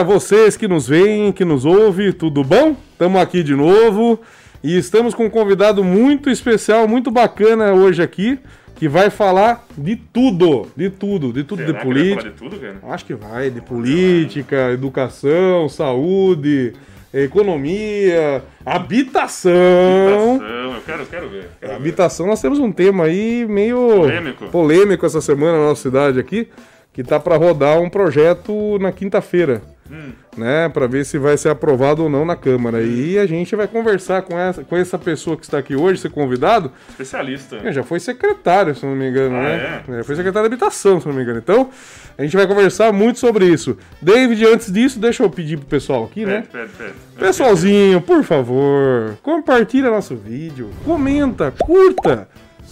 Olá, vocês que nos veem, que nos ouvem, tudo bom? Estamos aqui de novo e estamos com um convidado muito especial, muito bacana hoje aqui, que vai falar de tudo, de tudo, de tudo Será de que ele vai política. falar de tudo, cara? Acho que vai, de política, educação, saúde, economia, habitação. Habitação, eu quero, eu quero ver. Quero ver. Habitação, nós temos um tema aí meio Polêmico. polêmico essa semana na nossa cidade aqui, que tá para rodar um projeto na quinta-feira, Hum. né, para ver se vai ser aprovado ou não na Câmara. E a gente vai conversar com essa, com essa pessoa que está aqui hoje, esse convidado, Especialista. já foi secretário, se não me engano, Ah, né? Já foi secretário de habitação, se não me engano. Então, a gente vai conversar muito sobre isso. David, antes disso, deixa eu pedir pro pessoal aqui, né? Pede, pede, pede. Pessoalzinho, por favor, compartilha nosso vídeo, comenta, curta.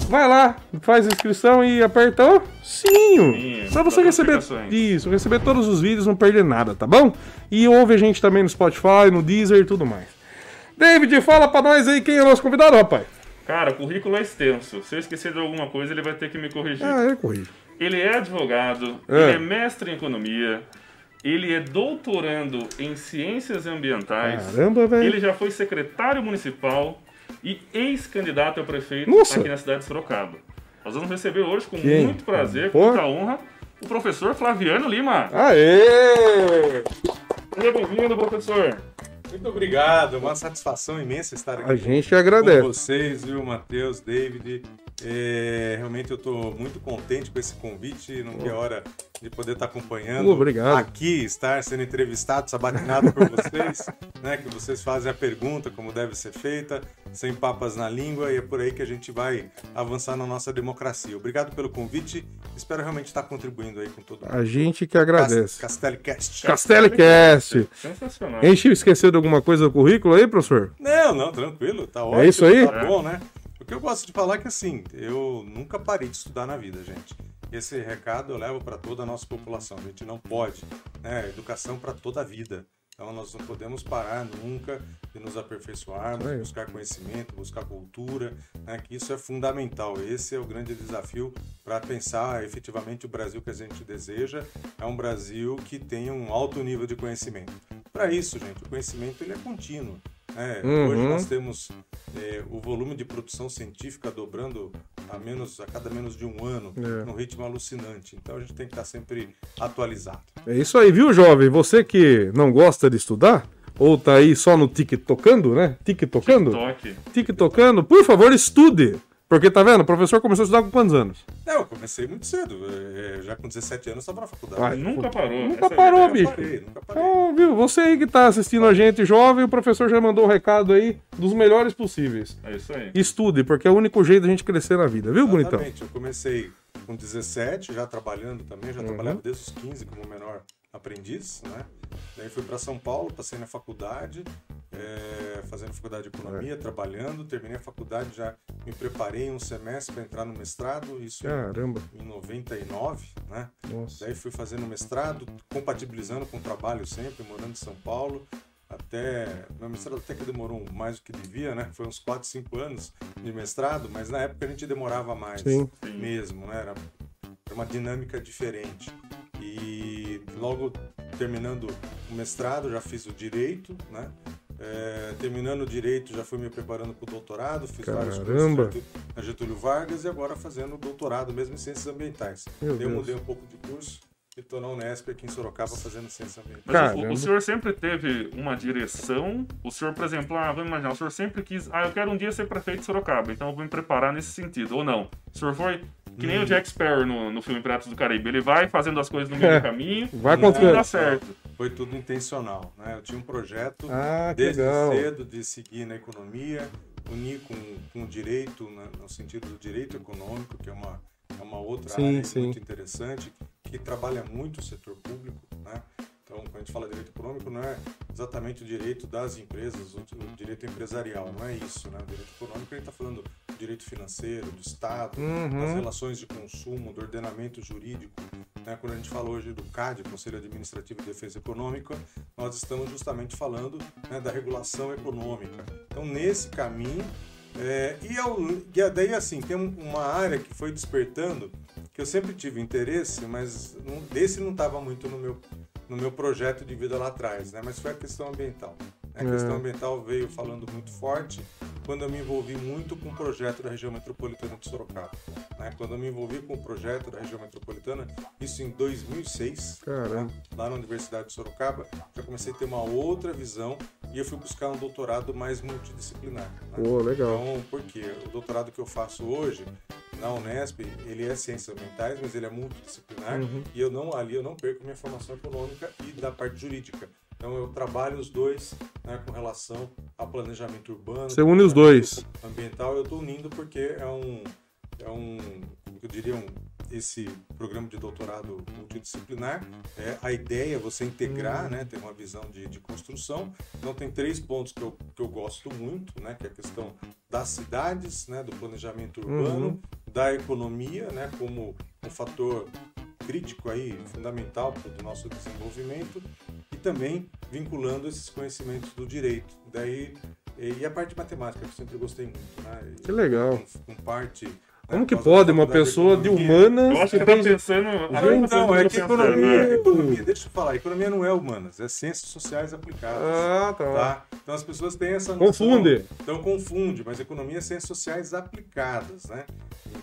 Vai lá, faz a inscrição e aperta o sininho. Sininho, Pra você receber isso, receber todos os vídeos, não perder nada, tá bom? E ouve a gente também no Spotify, no Deezer e tudo mais. David, fala pra nós aí quem é o nosso convidado, rapaz. Cara, o currículo é extenso. Se eu esquecer de alguma coisa, ele vai ter que me corrigir. Ah, é corrijo. Ele é advogado, É. ele é mestre em economia, ele é doutorando em ciências ambientais. Caramba, velho. Ele já foi secretário municipal e ex-candidato a prefeito Nossa. aqui na cidade de Sorocaba. Nós vamos receber hoje, com Quem? muito prazer, com muita honra, o professor Flaviano Lima. Aê! Seja bem-vindo, professor. Muito obrigado, uma satisfação imensa estar aqui A gente com agradece. vocês, viu, Matheus, David. É, realmente eu estou muito contente com esse convite, não que é hora de poder estar acompanhando. Obrigado. Aqui, estar sendo entrevistado, sabatinado por vocês, né, que vocês fazem a pergunta como deve ser feita, sem papas na língua, e é por aí que a gente vai avançar na nossa democracia. Obrigado pelo convite, espero realmente estar contribuindo aí com todo mundo. A gente que agradece. Castelicast. Castelicast. Sensacional. A gente esqueceu de alguma coisa do currículo aí, professor? Não, não, tranquilo, tá ótimo. isso aí? Tá bom, né? Que eu gosto de falar é que assim, eu nunca parei de estudar na vida, gente. Esse recado eu levo para toda a nossa população. A gente não pode, né? Educação para toda a vida. Então nós não podemos parar nunca de nos aperfeiçoarmos, aí. buscar conhecimento, buscar cultura, né? Que isso é fundamental. Esse é o grande desafio para pensar efetivamente o Brasil que a gente deseja. É um Brasil que tenha um alto nível de conhecimento. Para isso, gente, o conhecimento ele é contínuo. Né? Uhum. Hoje nós temos é, o volume de produção científica dobrando a, menos, a cada menos de um ano, É. num ritmo alucinante. Então a gente tem que estar sempre atualizado. É isso aí, viu, jovem? Você que não gosta de estudar, ou tá aí só no TikTokando, né? TikTokando? Toque. TikTokando, por favor, estude. Porque tá vendo? O professor começou a estudar com quantos anos? Não, eu comecei muito cedo. é, já com 17 anos estava na faculdade. Vai. Nunca parou. Nunca essa é parou, bicho. Parei, nunca parei. Então, viu? Você aí que tá assistindo a gente jovem, o professor já mandou o recado aí dos melhores possíveis. É isso aí. Estude, porque é o único jeito da gente crescer na vida, viu, bonitão? Exatamente. Eu comecei com 17, já trabalhando também, já trabalhava desde os 15 como menor aprendiz, né? Daí fui para São Paulo, passei na faculdade, é, fazendo faculdade de economia, trabalhando, terminei a faculdade, já me preparei um semestre para entrar no mestrado, isso Caramba. em 99, né? Nossa. Daí fui fazendo mestrado, compatibilizando com o trabalho sempre, morando em São Paulo. Até. Meu mestrado até que demorou mais do que devia, né? Foi uns 4, 5 anos de mestrado, mas na época a gente demorava mais. Sim. mesmo, né? Era, era uma dinâmica diferente. E logo terminando o mestrado, já fiz o direito, né? É, terminando o direito, já fui me preparando para o doutorado, fiz vários Caramba! cursos na Getúlio Vargas e agora fazendo doutorado mesmo em ciências ambientais. Meu eu Deus. mudei um pouco de curso e estou na Unesp aqui em Sorocaba fazendo ciências ambientais. Mas o- o senhor sempre teve uma direção. O senhor, por exemplo, ah, vamos imaginar, o senhor sempre quis, ah, eu quero um dia ser prefeito de Sorocaba, então eu vou me preparar nesse sentido. Ou não? O senhor foi que nem o Jack Sparrow no, no filme Piratas do Caribe. Ele vai fazendo as coisas no meio É. do caminho Vai e dá certo. Foi tudo intencional, né? Eu tinha um projeto Ah, desde legal. cedo de seguir na economia, unir com, com o direito, né, no sentido do direito econômico, que é uma, é uma outra Sim, área sim. muito interessante, que trabalha muito o setor público, né? Então, quando a gente fala de direito econômico, não é exatamente o direito das empresas, o, direito empresarial, não é isso, né? O direito econômico, a gente está falando do direito financeiro, do Estado, Uhum. das relações de consumo, do ordenamento jurídico. Né? Quando a gente fala hoje do CAD, Conselho Administrativo de Defesa Econômica, nós estamos justamente falando né, da regulação econômica. Então, nesse caminho, é, e, ao, e daí, assim, tem um- uma área que foi despertando, que eu sempre tive interesse, mas não- desse não estava muito no meu, no meu projeto de vida lá atrás, né? Mas foi a questão ambiental. A questão ambiental veio falando muito forte quando eu me envolvi muito com o projeto da região metropolitana de Sorocaba. Né? Quando eu me envolvi com o projeto da região metropolitana, isso em 2006, né? lá na Universidade de Sorocaba, já comecei a ter uma outra visão e eu fui buscar um doutorado mais multidisciplinar. Né? Oh, legal. Então, por quê? O doutorado que eu faço hoje na Unesp, ele é ciências ambientais, mas ele é multidisciplinar uhum. e eu não ali eu não perco minha formação econômica e da parte jurídica. Então eu trabalho os dois né, com relação a planejamento urbano. Você une os dois. Ambiental eu estou unindo porque é um, é um, eu diria um, esse programa de doutorado multidisciplinar. É, a ideia é você integrar, hum. né, ter uma visão de, de construção. Então tem três pontos que eu, que eu gosto muito, né, que é a questão das cidades, né, do planejamento urbano, uhum. da economia, né, como um fator crítico aí, fundamental para o nosso desenvolvimento e também vinculando esses conhecimentos do direito. Daí, e a parte matemática, que eu sempre gostei muito. Né? Que legal. Com, com parte como que pode uma pessoa de humanas. Eu acho que tá pensando. Não, não, é que economia, economia, deixa eu falar, economia não é humanas, é ciências sociais aplicadas. Ah, tá. tá? Então as pessoas têm essa noção. Confunde. Então confunde, mas economia é ciências sociais aplicadas, né?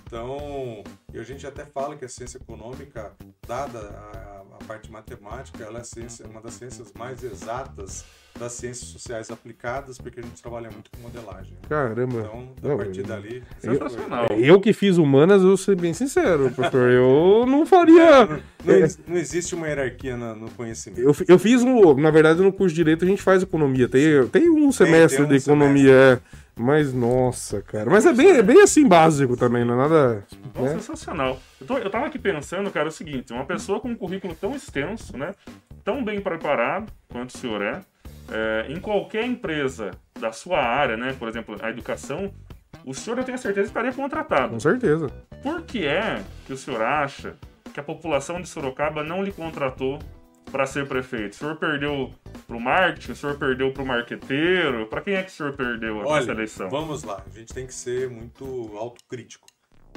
Então, e a gente até fala que a ciência econômica, dada a, a parte matemática, ela é ciência, uma das ciências mais exatas das ciências sociais aplicadas, porque a gente trabalha muito com modelagem. Né? Caramba. Então, a não, partir dali. Sensacional. Eu, eu, que fiz humanas, eu vou ser bem sincero, professor. Eu não faria. Não, não, não existe uma hierarquia no, no conhecimento. Eu, eu fiz um. Na verdade, no curso de Direito a gente faz economia. Tem, tem um semestre tem, tem um de economia. Semestre. É. Mas, nossa, cara. Mas é bem, é bem assim básico também, não é nada. Nossa, né? sensacional. Eu, tô, eu tava aqui pensando, cara, o seguinte: uma pessoa com um currículo tão extenso, né? Tão bem preparado quanto o senhor é, é em qualquer empresa da sua área, né? Por exemplo, a educação, o senhor, eu tenho certeza, estaria contratado. Com certeza. Por que é que o senhor acha que a população de Sorocaba não lhe contratou para ser prefeito? O senhor perdeu para o marketing, o senhor perdeu para o marqueteiro? Para quem é que o senhor perdeu Olha, essa eleição? Vamos lá, a gente tem que ser muito autocrítico.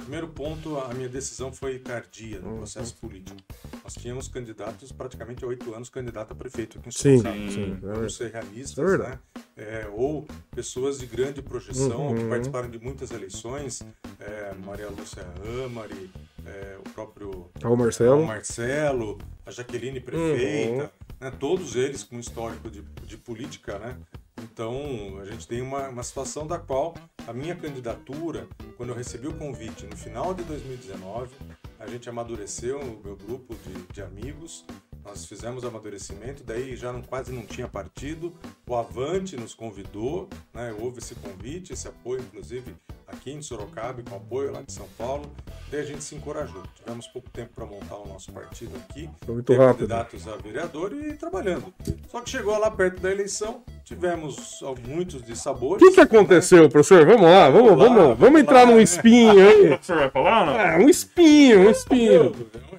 Primeiro ponto, a minha decisão foi tardia no uhum. processo político. Nós tínhamos candidatos, praticamente oito anos, candidato a prefeito aqui em São Paulo. Sim, sim. Vamos ser realistas, é né? É, ou pessoas de grande projeção uhum. que participaram de muitas eleições, é, Maria Lúcia Amari, é, o próprio o Marcelo. O Marcelo, a Jaqueline prefeita, uhum. né? todos eles com histórico de, de política, né? Então, a gente tem uma, uma situação da qual a minha candidatura, quando eu recebi o convite no final de 2019, a gente amadureceu o meu grupo de, de amigos, nós fizemos amadurecimento, daí já não, quase não tinha partido, o Avante nos convidou, né, houve esse convite, esse apoio, inclusive aqui em Sorocaba, com apoio lá de São Paulo, daí a gente se encorajou. Tivemos pouco tempo para montar o nosso partido aqui, Foi muito rápido. candidatos a vereador e trabalhando. Só que chegou lá perto da eleição, tivemos muitos de sabores. O que, que aconteceu, né? professor? Vamos lá, vamos, vamos, lá, vamos, vamos entrar lá, num né? espinho aí. O professor vai falar, não? É, um espinho, um espinho.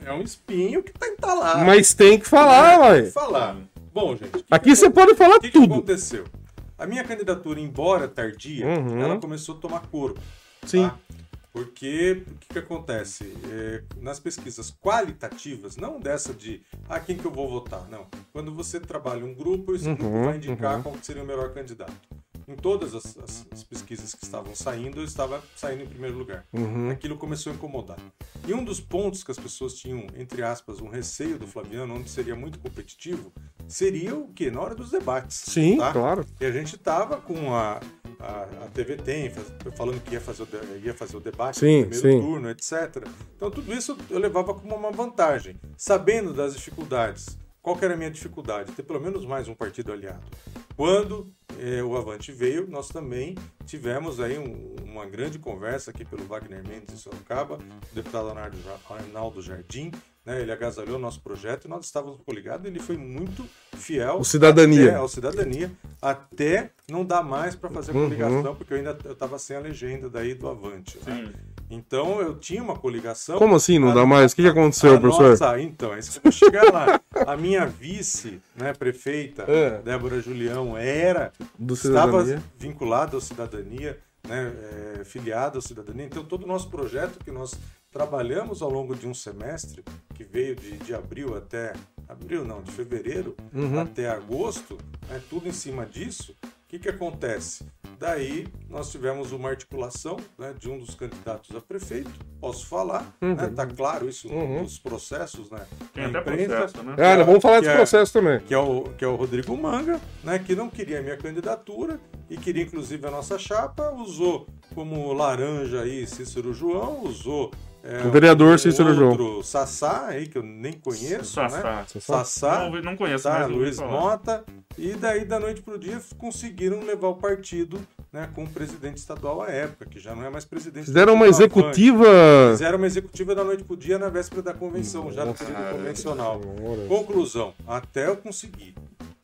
É um espinho que tá entalado. Mas tem que falar, uai. Tem que falar. Bom, gente. Aqui você pode falar que tudo. O que aconteceu? A minha candidatura, embora tardia, uhum. ela começou a tomar corpo. Sim. Tá? Porque o que, que acontece? É, nas pesquisas qualitativas, não dessa de ah, quem que eu vou votar, não. Quando você trabalha um grupo, esse uhum, grupo vai indicar uhum. qual seria o melhor candidato. Em todas as, as, as, pesquisas que estavam saindo, eu estava saindo em primeiro lugar. Uhum. Aquilo começou a incomodar. E um dos pontos que as pessoas tinham, entre aspas, um receio do Flaviano, onde seria muito competitivo, seria o quê? Na hora dos debates. Sim, tá? claro. E a gente estava com a, a, a, TV tem, falando que ia fazer o, ia fazer o debate sim, no primeiro sim. turno, etc. Então tudo isso eu levava como uma vantagem, sabendo das dificuldades. Qual que era a minha dificuldade? Ter pelo menos mais um partido aliado. Quando eh, o Avante veio, nós também tivemos aí um, uma grande conversa aqui pelo Wagner Mendes em Sorocaba, o deputado Arnaldo Jardim, né, ele agasalhou o nosso projeto e nós estávamos coligados. Ele foi muito fiel o cidadania. Até, ao cidadania, até não dar mais para fazer a uhum. coligação, uhum. porque eu ainda estava sem a legenda daí do Avante. Né? Então eu tinha uma coligação. Como assim não a, dá mais? O que, que aconteceu, professor? Nossa, então, é isso que eu chegar lá. A minha vice, né, prefeita, é. Débora Julião, era do estava vinculada à cidadania né, é, filiado à cidadania. Então, todo o nosso projeto que nós trabalhamos ao longo de um semestre, que veio de, de abril até, abril não, de fevereiro Uhum. até agosto, né, tudo em cima disso, que, que acontece? Daí nós tivemos uma articulação né, de um dos candidatos a prefeito, posso falar, Uhum. né, tá claro isso Uhum. nos processos, né? Tem até imprensa, processo, né? Cara, vamos falar desse é- processo também. que é o, que é o Rodrigo Manga, né, que não queria a minha candidatura e queria inclusive a nossa chapa, usou como laranja aí Cícero João, usou é, O vereador um Cícero João. outro Sassá aí que eu nem conheço, né? Sassá. Sassá, Não, não conheço, tá, ouvi Luiz. Mota, e daí da noite pro dia conseguiram levar o partido né, com o presidente estadual à época, que já não é mais presidente. Fizeram uma executiva. Fizeram uma executiva da noite pro dia na véspera da convenção, já no Nossa, período convencional. Conclusão, até eu conseguir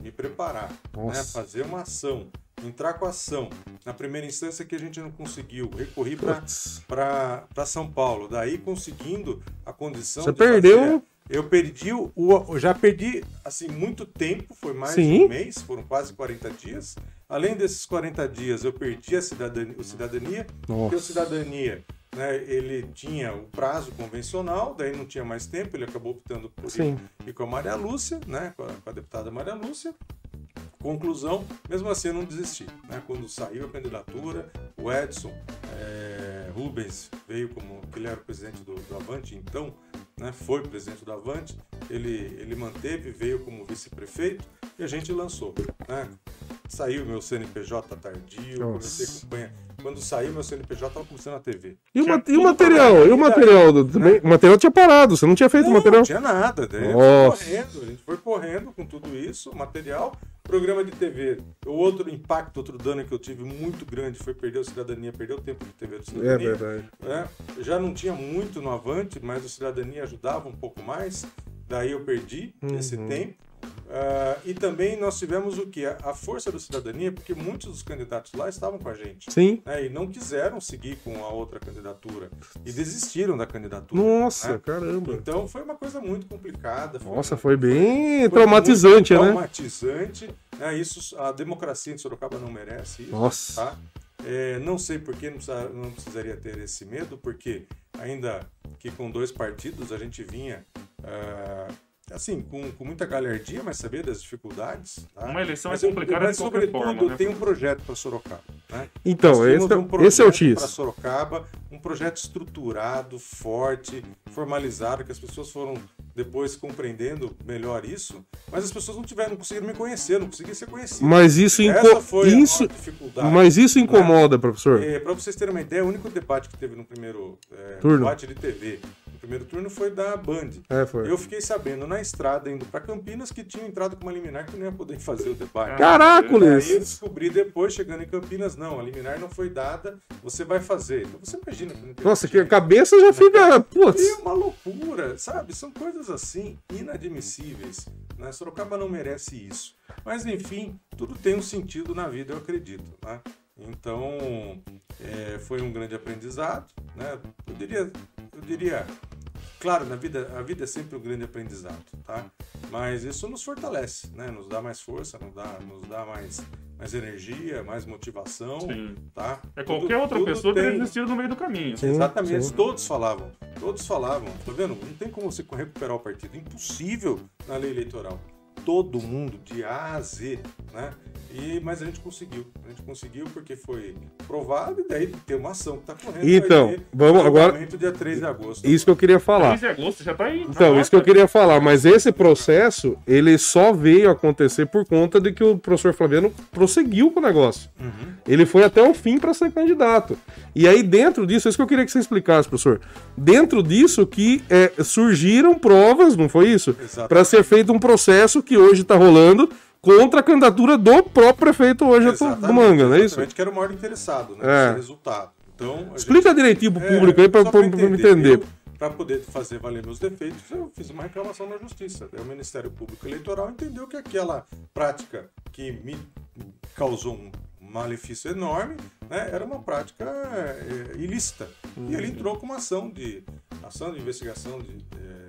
me preparar, né, fazer uma ação, entrar com a ação. Na primeira instância que a gente não conseguiu, recorri para São Paulo. Daí conseguindo a condição Você de perdeu- fazer- eu perdi o, já perdi assim muito tempo, foi mais Sim. de um mês, foram quase 40 dias. Além desses 40 dias, eu perdi a cidadania, o cidadania, porque o cidadania, né, ele tinha o prazo convencional, daí não tinha mais tempo, ele acabou optando por ir Sim. e com a Maria Lúcia, né, com a, com a deputada Maria Lúcia. Conclusão, mesmo assim eu não desisti. Né? Quando saiu a candidatura, o Edson eh, Rubens veio como que ele era o presidente do, do Avante, então, né, foi presidente do Avante, ele, ele manteve, veio como vice-prefeito e a gente lançou. Né? Saiu meu CNPJ tardio, Nossa. comecei a acompanhar. Quando saiu meu CNPJ, estava começando na TV. E o, ma- e o material? E o material? do- também- O material tinha parado, você não tinha feito o Não, material? não tinha nada. Daí fui correndo, a gente foi correndo com tudo isso, material. Programa de TV. O outro impacto, outro dano que eu tive muito grande foi perder o Cidadania, perder o tempo de TV do É Cidadania. verdade. né? Já não tinha muito no Avante, mas o Cidadania ajudava um pouco mais. Daí eu perdi esse Uhum. tempo. Ah, e também nós tivemos o que? A, força da cidadania, porque muitos dos candidatos lá estavam com a gente. Sim. né? E não quiseram seguir com a outra candidatura. E desistiram da candidatura. Nossa, né? caramba. Então foi uma coisa muito complicada. Nossa, muito- foi bem foi traumatizante, né? Traumatizante. né? Isso, a democracia de Sorocaba não merece isso. Nossa. Tá? É, não sei por que não, precisa- não precisaria ter esse medo, porque ainda que com dois partidos a gente vinha ah, assim, com, com muita galhardia, mas sabia das dificuldades. tá? Uma eleição mas é complicada mas, de qualquer sobretudo, forma, né? tem um projeto para Sorocaba. Né? Então, esse, é- um projeto esse é o para X. Sorocaba, um projeto estruturado, forte, formalizado, que as pessoas foram depois compreendendo melhor isso, mas as pessoas não tiveram, não conseguiram me conhecer, não conseguiam ser conhecidas. Mas isso, inco... Essa foi isso... dificuldade. Mas isso incomoda, professor. para vocês terem uma ideia, o único debate que teve no primeiro é, Turno. debate de TV, primeiro turno, foi da Band. É, foi. Eu fiquei sabendo na estrada, indo para Campinas, que tinham entrado com uma liminar que não ia poder fazer o debate. Aí eu descobri depois, chegando em Campinas, não, a liminar não foi dada, você vai fazer. Então você imagina. que não tem Nossa, que a cabeça já fica. Putz. É uma loucura, sabe? São coisas assim inadmissíveis. Né? Sorocaba não merece isso. Mas enfim, tudo tem um sentido na vida, eu acredito. Né? Então, é, foi um grande aprendizado. Né? Eu diria, eu diria, claro, na vida, a vida é sempre um grande aprendizado, tá? Mas isso nos fortalece, né? Nos dá mais força, nos dá, nos dá mais, mais energia, mais motivação, Sim. tá? É Tudo- qualquer outra tudo pessoa teria tem- desistido no meio do caminho. Sim, Exatamente, sim. todos falavam. Todos falavam. Tá vendo? Não tem como você recuperar o partido. Impossível na lei eleitoral. Todo mundo, de A a Z, né? E, mas a gente conseguiu. A gente conseguiu porque foi provado e daí tem uma ação que está correndo. Então, vamos agora- dia 3 de agosto. Isso que eu queria falar. 3 de agosto já tá aí. Então, isso que eu queria falar, mas esse processo, ele só veio acontecer por conta de que o professor Flaviano prosseguiu com o negócio. Uhum. Ele foi até o fim para ser candidato. E aí, dentro disso, é isso que eu queria que você explicasse, professor. Dentro disso que é, surgiram provas, não foi isso? Para ser feito um processo que hoje está rolando contra a candidatura do próprio prefeito hoje do Manga, não é isso? Exatamente, que era o maior interessado, né? É. Esse resultado. Então, Explica direitinho pro É, público aí para só pra entender. Para poder fazer valer meus defeitos, eu fiz uma reclamação na justiça. Daí o Ministério Público Eleitoral entendeu que aquela prática que me causou um malefício enorme, né, era uma prática é, ilícita. E ele entrou com uma ação de ação de investigação de, é,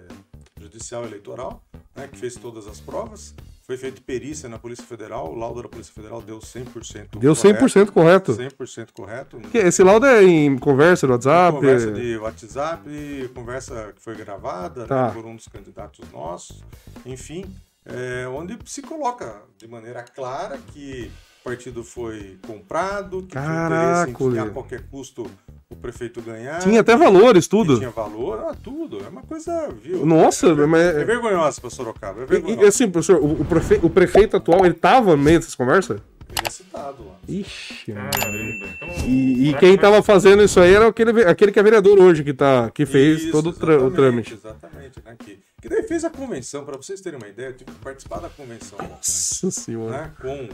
judicial eleitoral né, que fez todas as provas. Foi feita perícia na Polícia Federal, o laudo da Polícia Federal deu 100% Deu 100% correto. 100% correto. Que esse laudo é em conversa no WhatsApp? Conversa de WhatsApp, conversa que foi gravada Tá. né, por um dos candidatos nossos, enfim, é, onde se coloca de maneira clara que o partido foi comprado, que Caraca, tinha interesse em a qualquer custo o prefeito ganhar. Tinha até valores, tudo. Tinha valor, ah, tudo. É uma coisa, viu? Nossa, é, mas- é vergonhosa para Sorocaba. É E, e, vergonhosa. assim, professor, o, o prefe- o prefeito atual, ele tava no meio dessas conversas? Ele é citado lá. Ixi. Caramba. Então, E, e quem que vai- tava fazendo isso aí era aquele, aquele que é vereador hoje, que, tá, que fez Isso, todo o, trâmite. Exatamente, né? Que, que daí fez a convenção, para vocês terem uma ideia, eu tive que participar da convenção. né? Nossa senhora. né, com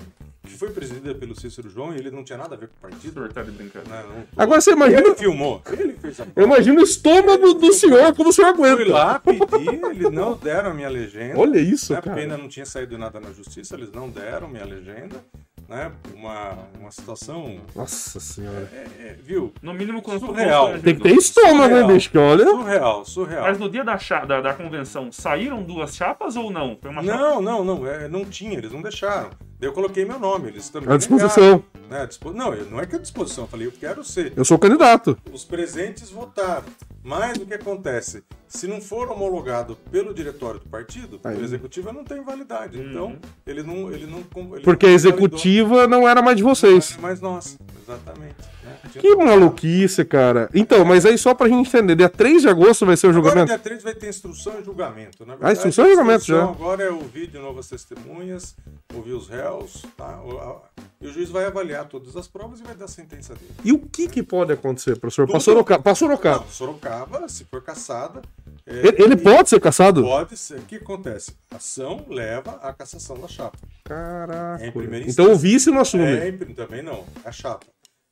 que foi presidida pelo Cícero João e ele não tinha nada a ver com o O partido. senhor tá de brincadeira. Né, não- Agora você imagina. Ele filmou, ele fez a Eu imagino o estômago do senhor, como o senhor Fui aguenta. lá, pedi, eles não deram a minha legenda. Olha isso, né, porque cara. ainda não tinha saído nada na justiça, eles não deram minha legenda. Né, uma, uma situação. Nossa senhora. é, é, viu? No mínimo, quando Surreal. Tem que ter estômago, né, bicho? Que olha. Surreal, surreal. Mas no dia da, cha- da, da convenção, saíram duas chapas ou não? Foi uma chapa. Não, não, não, é, não tinha, eles não deixaram. Daí eu coloquei meu nome, eles também. À disposição. negaram, né, à dispo- Não, eu- não é que é disposição, eu falei, eu quero ser. Eu sou candidato. Os presentes votaram. Mas o que acontece? Se não for homologado pelo diretório do partido, Aí. pelo executivo não tem validade. Então, ele não. Ele não ele Porque a não executiva não era mais de vocês. validou, Mas nossa, exatamente. né? Que maluquice, cara. Então, mas aí só pra gente entender, dia 3 de agosto vai ser o Agora, julgamento? dia 3 vai ter instrução e julgamento. Na Ah, instrução e a julgamento já. instrução Agora é ouvir de novo as testemunhas, ouvir os réus, tá? O- a- E o juiz vai avaliar todas as provas e vai dar a sentença dele. E o que que pode acontecer, professor? Pra Tudo. Sorocaba. Pra Sorocaba. Não, Sorocaba, se for caçada. é, Ele, ele pode ser caçado? Pode ser. O que acontece? A ação leva à cassação da chapa. Caraca. Primeira Então o vice não assume. É, também não, a chapa.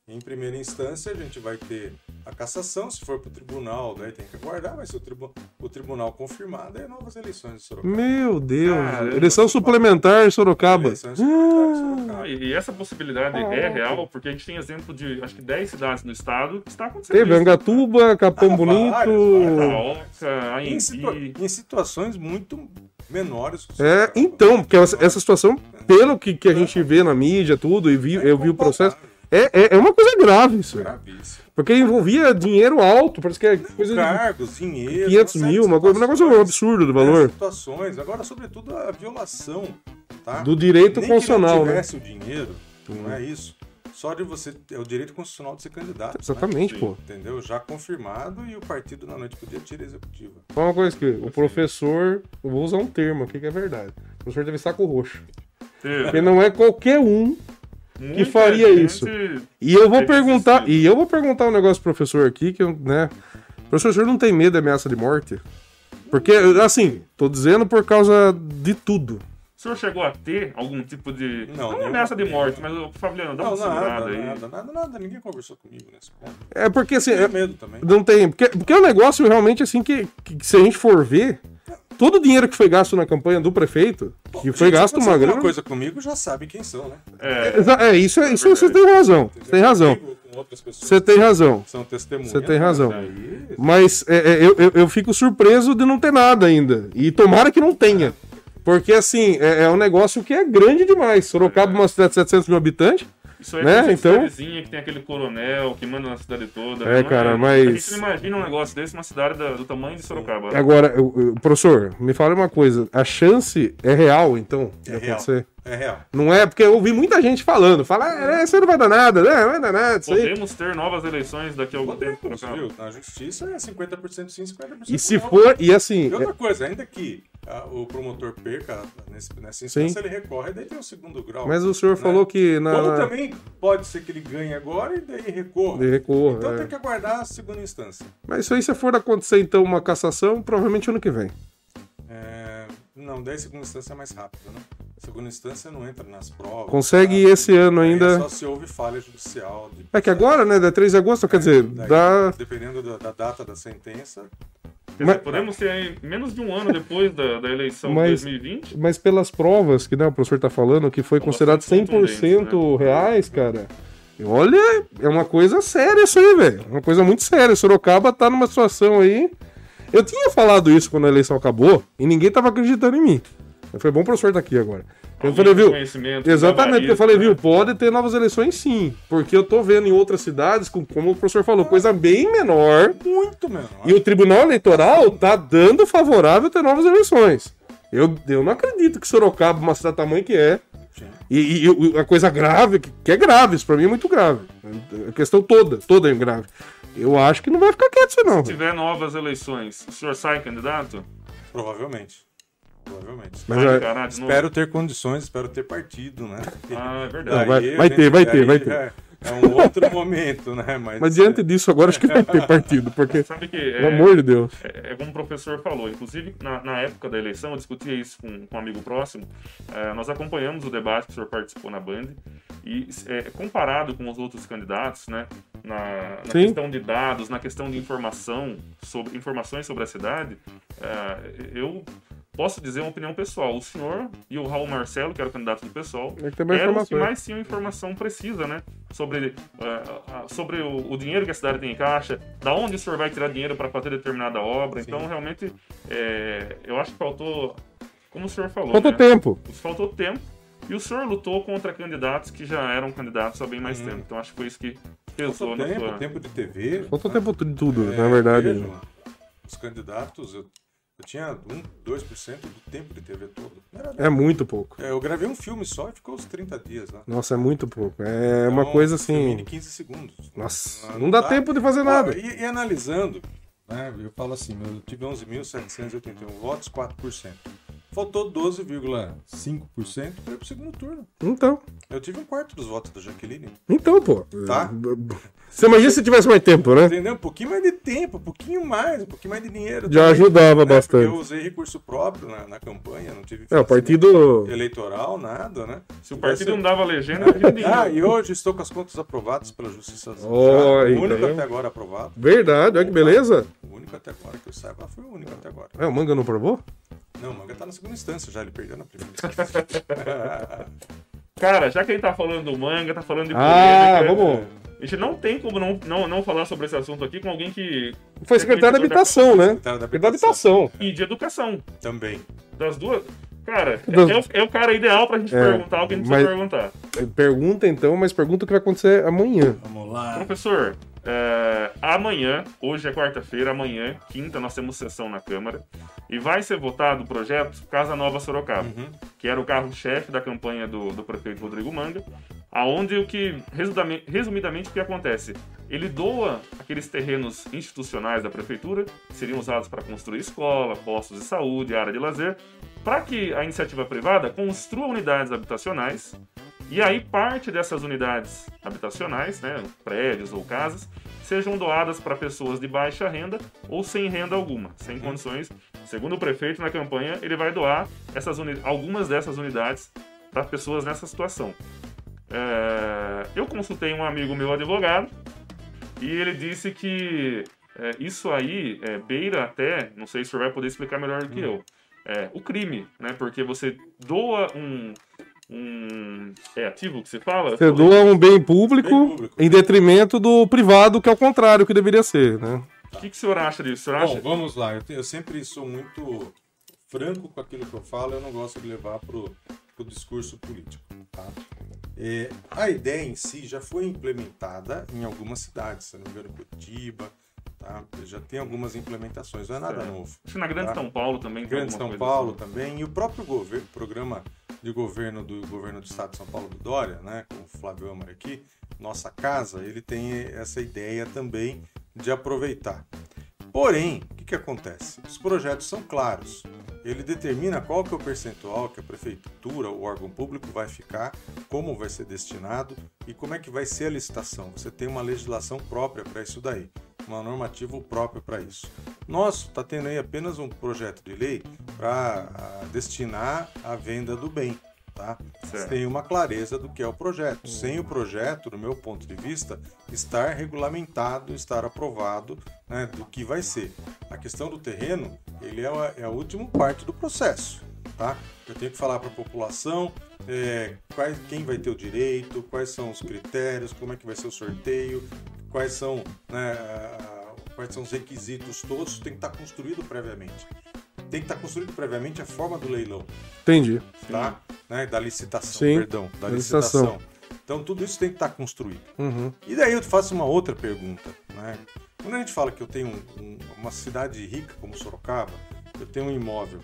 Em primeira instância, a gente vai ter a cassação, se for para o tribunal, daí tem que aguardar, mas se o, tribu o tribunal confirmar, daí novas eleições de Sorocaba. Meu Deus. Caramba. Eleição suplementar em Sorocaba. Eleições suplementares de Sorocaba. Ah, E essa possibilidade Ah, é real, porque a gente tem exemplo de acho que 10 cidades no estado que está acontecendo. Teve isso. Angatuba, Capão Ah, Bonito. vários. Caoca, Em, situa- em situações muito menores. que É, então, porque essa, essa situação, pelo que, que a gente vê na mídia, tudo, e vi, eu vi o processo, é, é, é uma coisa grave isso. Gravíssimo. Porque envolvia dinheiro alto, parece que é coisa de Cargos, dinheiro. 500 uma série mil, de uma coisa, um negócio absurdo de né, valor. Situações. Agora, sobretudo, a violação tá? Do direito Nem constitucional, que não né? tivesse o dinheiro, não é isso. Só de você é o direito constitucional de ser candidato. né? Exatamente, Sim. pô. Entendeu? Já confirmado e o partido na noite podia tirar a executiva. Só uma coisa que o professor, eu vou usar um termo aqui que é verdade. O professor teve saco roxo. Teve. Porque não é qualquer um. Muita faria gente- isso. E eu vou perguntar, e eu vou perguntar um negócio pro professor aqui que eu, né? Professor, o senhor não tem medo da ameaça de morte? Porque, assim, tô dizendo por causa de tudo. O senhor chegou a ter algum tipo de. Não, Não, ameaça de morte, mas, ô, Fabiano, dá Não, uma segurada nada, aí. nada, nada, nada. Ninguém conversou comigo nesse ponto. É porque, assim, Tenho é- medo também. não tem. Porque, porque é um negócio realmente assim que, que se a gente for ver, todo o dinheiro que foi gasto na campanha do prefeito, que foi Gente, gasto se uma grana. alguma coisa comigo, já sabe quem são, né? É, Exa- É, isso, é, isso você tem razão. Você tem razão. Você tem razão. são testemunhas. Você tem razão. Daí, Mas é, é, eu, eu, eu fico surpreso de não ter nada ainda. E tomara que não tenha. Porque, assim, é, é um negócio que é grande demais. Sorocaba, uma cidade de 700 mil habitantes. Isso aí né, é então- então... cidadezinha que tem aquele coronel que manda na cidade toda. É, não cara, A mas- gente não imagina um negócio desse numa cidade da- do tamanho de Sorocaba. Agora, eu- eu- professor, me fala uma coisa. A chance é real, então, de É real. É real. Não é porque eu ouvi muita gente falando. Fala, ah, isso aí não vai dar nada, né? Não vai dar nada, isso aí. Podemos ter novas eleições daqui a algum tempo em Podemos, Sorocaba. viu? Na justiça é 50% sim, 50% E se não. for, e assim, E outra coisa, ainda que ah, o promotor perca nesse, nessa instância, ele recorre, daí tem o segundo grau. mas o senhor né? falou que na. Como na- também pode ser que ele ganhe agora e daí recorra. de recorra, Então é. tem que aguardar a segunda instância. Mas isso aí, se for acontecer, então, uma cassação, provavelmente ano que vem. É, Não, daí segunda instância é mais rápida, né? Segunda instância não entra nas provas. Consegue tá? esse ano Aí ainda. Só se houve falha judicial. de- É que agora, né? Da 3 de agosto, quer dizer, Daí, dá. Dependendo da, da data da sentença. Quer Mas- dizer, podemos ter aí menos de um ano depois da, da eleição Mas- de 2020. Mas pelas provas que né, o professor tá falando, que foi considerado bastante 100% contundentes, né? reais, cara. Olha, é uma coisa séria isso aí, velho. Uma coisa muito séria. Sorocaba tá numa situação aí. Eu tinha falado isso quando a eleição acabou e ninguém tava acreditando em mim. Foi bom o professor estar aqui agora. Eu falei, viu? Exatamente, porque eu falei, viu, gabarito, pode ter novas eleições sim. Porque eu tô vendo em outras cidades, com- como o professor falou, coisa bem menor. Muito menor. E o Tribunal Eleitoral tá dando favorável ter novas eleições. Eu, eu não acredito que Sorocaba, uma cidade tamanho que é, e, e- e a coisa grave, que, que é grave, isso pra mim é muito grave. A questão toda, toda é grave. Eu acho que não vai ficar quieto isso não. Se tiver novas eleições, o senhor sai candidato? Provavelmente. Provavelmente. Mas vai encarar de novo? Espero ter condições, espero ter partido, né? Ah, é Não, verdade. vai- Daí, vai ter, vai ter, vai ter. É, um outro momento, né? Mas, Mas diante disso, agora acho que vai ter partido, porque, Sabe que pelo é, amor de Deus. é, é como o professor falou, inclusive na, na época da eleição, eu discutia isso com, com um amigo próximo, é, nós acompanhamos o debate que o senhor participou na Band, e é, comparado com os outros candidatos, né, na, na questão de dados, na questão de informação, sobre, informações sobre a cidade, é, eu posso dizer uma opinião pessoal, o senhor e o Raul Marcelo, que era o candidato do É mais eram os que mais tinham informação precisa, né? Sobre, a- sobre o, o dinheiro que a cidade tem em caixa, da onde o senhor vai tirar dinheiro para fazer determinada obra. Então, realmente, eh, eu acho que faltou, como o senhor falou, Quanto né? tempo? faltou tempo. E o senhor lutou contra candidatos que já eram candidatos há bem mais Hum. tempo. Então, acho que foi isso que pesou na tempo, sua... tempo de TV. Quanto né? tempo de tudo, É, na verdade. os candidatos, eu, eu tinha 1, 2% do tempo de TV todo. Não. É muito pouco. É, eu gravei um filme só e ficou os 30 dias lá. Nossa, é muito pouco. É uma Então, coisa filminho assim. de 15 segundos. Nossa, não dá tempo de fazer nada. E, e analisando, né, eu falo assim, eu tive 11.781 votos, 4%. Faltou 12,5% para ir pro segundo turno. Então, Eu tive um quarto dos votos da Jaqueline. então, pô. Tá. Você imagina se tivesse mais tempo, né? Entendeu? Um pouquinho mais de tempo, um pouquinho mais, um pouquinho mais de dinheiro. Já também, ajudava né? Porque bastante. Eu usei recurso próprio na, na campanha, não tive É, o partido. eleitoral, nada, né? Se o partido não dava legenda, Ah, e hoje estou com as contas aprovadas pela Justiça do Ó, O aí, único tá até agora aprovado. Verdade, olha que beleza. O único até agora que eu saiba foi o único até agora. É, o manga não provou? Não, o Manga tá na segunda instância já, ele perdeu na primeira. Cara, já que a gente tá falando do manga, tá falando de Ah, polêmica, vamos. A gente não tem como não, não, não falar sobre esse assunto aqui com alguém que. Foi secretário da habitação, né? Secretário da da habitação. E de educação. Também. Das duas. Cara, é- Das- é, o, é o cara ideal pra gente É, perguntar o que a gente mas- precisa perguntar. Pergunta então, mas pergunta o que vai acontecer amanhã. Vamos lá. Professor, é, amanhã, hoje é quarta-feira, amanhã, quinta, nós temos sessão na Câmara. E vai ser votado o projeto Casa Nova Sorocaba, Uhum. que era o carro-chefe da campanha do, do prefeito Rodrigo Manga, aonde o que, resumidamente, resumidamente, o que acontece? Ele doa aqueles terrenos institucionais da prefeitura, que seriam usados para construir escola, postos de saúde, área de lazer, para que a iniciativa privada construa unidades habitacionais e aí parte dessas unidades habitacionais, né, prédios ou casas, sejam doadas para pessoas de baixa renda ou sem renda alguma, sem condições. Segundo o prefeito na campanha, ele vai doar essas algumas dessas unidades para pessoas nessa situação. É, eu consultei um amigo meu advogado e ele disse que é, isso aí é, beira até, não sei se o senhor vai poder explicar melhor do que eu, é, o crime, né? Porque você doa um, um é ativo que se fala? Você doa um bem público, Bem público. em detrimento do privado, que é o contrário que deveria ser, né? O que, que o senhor acha disso? O senhor acha? Bom, vamos lá. Eu, te- eu sempre sou muito franco com aquilo que eu falo, eu não gosto de levar pro, pro discurso político. Tá? É, a ideia em si já foi implementada em algumas cidades, se não me engano, Curitiba, tá? já tem algumas implementações, não é nada Certo. novo. Acho que na Grande Tá. São Paulo também Grande São coisa Paulo assim. também, e o próprio governo, programa de governo do governo do estado de São Paulo do Dória, né, com o Flávio Amar aqui, Nossa Casa, ele tem essa ideia também de aproveitar. Porém, o que, que acontece? Os projetos são claros. Ele determina qual que é o percentual que a prefeitura, o órgão público vai ficar, como vai ser destinado e como é que vai ser a licitação. Você tem uma legislação própria para isso daí, uma normativa própria para isso. Nosso está tendo aí apenas um projeto de lei para destinar a venda do bem. Tá? Certo. Tem uma clareza do que é o projeto. Sem o projeto, do meu ponto de vista, estar regulamentado, estar aprovado né, do que vai ser. A questão do terreno, ele é a, é a última parte do processo. Tá? Eu tenho que falar para a população é, quais, quem vai ter o direito, quais são os critérios, como é que vai ser o sorteio, quais são né, a- quais são os requisitos todos, tem que estar construído previamente. Tem que estar construído previamente a forma do leilão, Entendi. tá? Né? Da licitação, Sim, perdão, da licitação. licitação. Então tudo isso tem que estar construído. Uhum. E daí eu faço uma outra pergunta, né? Quando a gente fala que eu tenho um- um- uma cidade rica como Sorocaba, eu tenho um imóvel,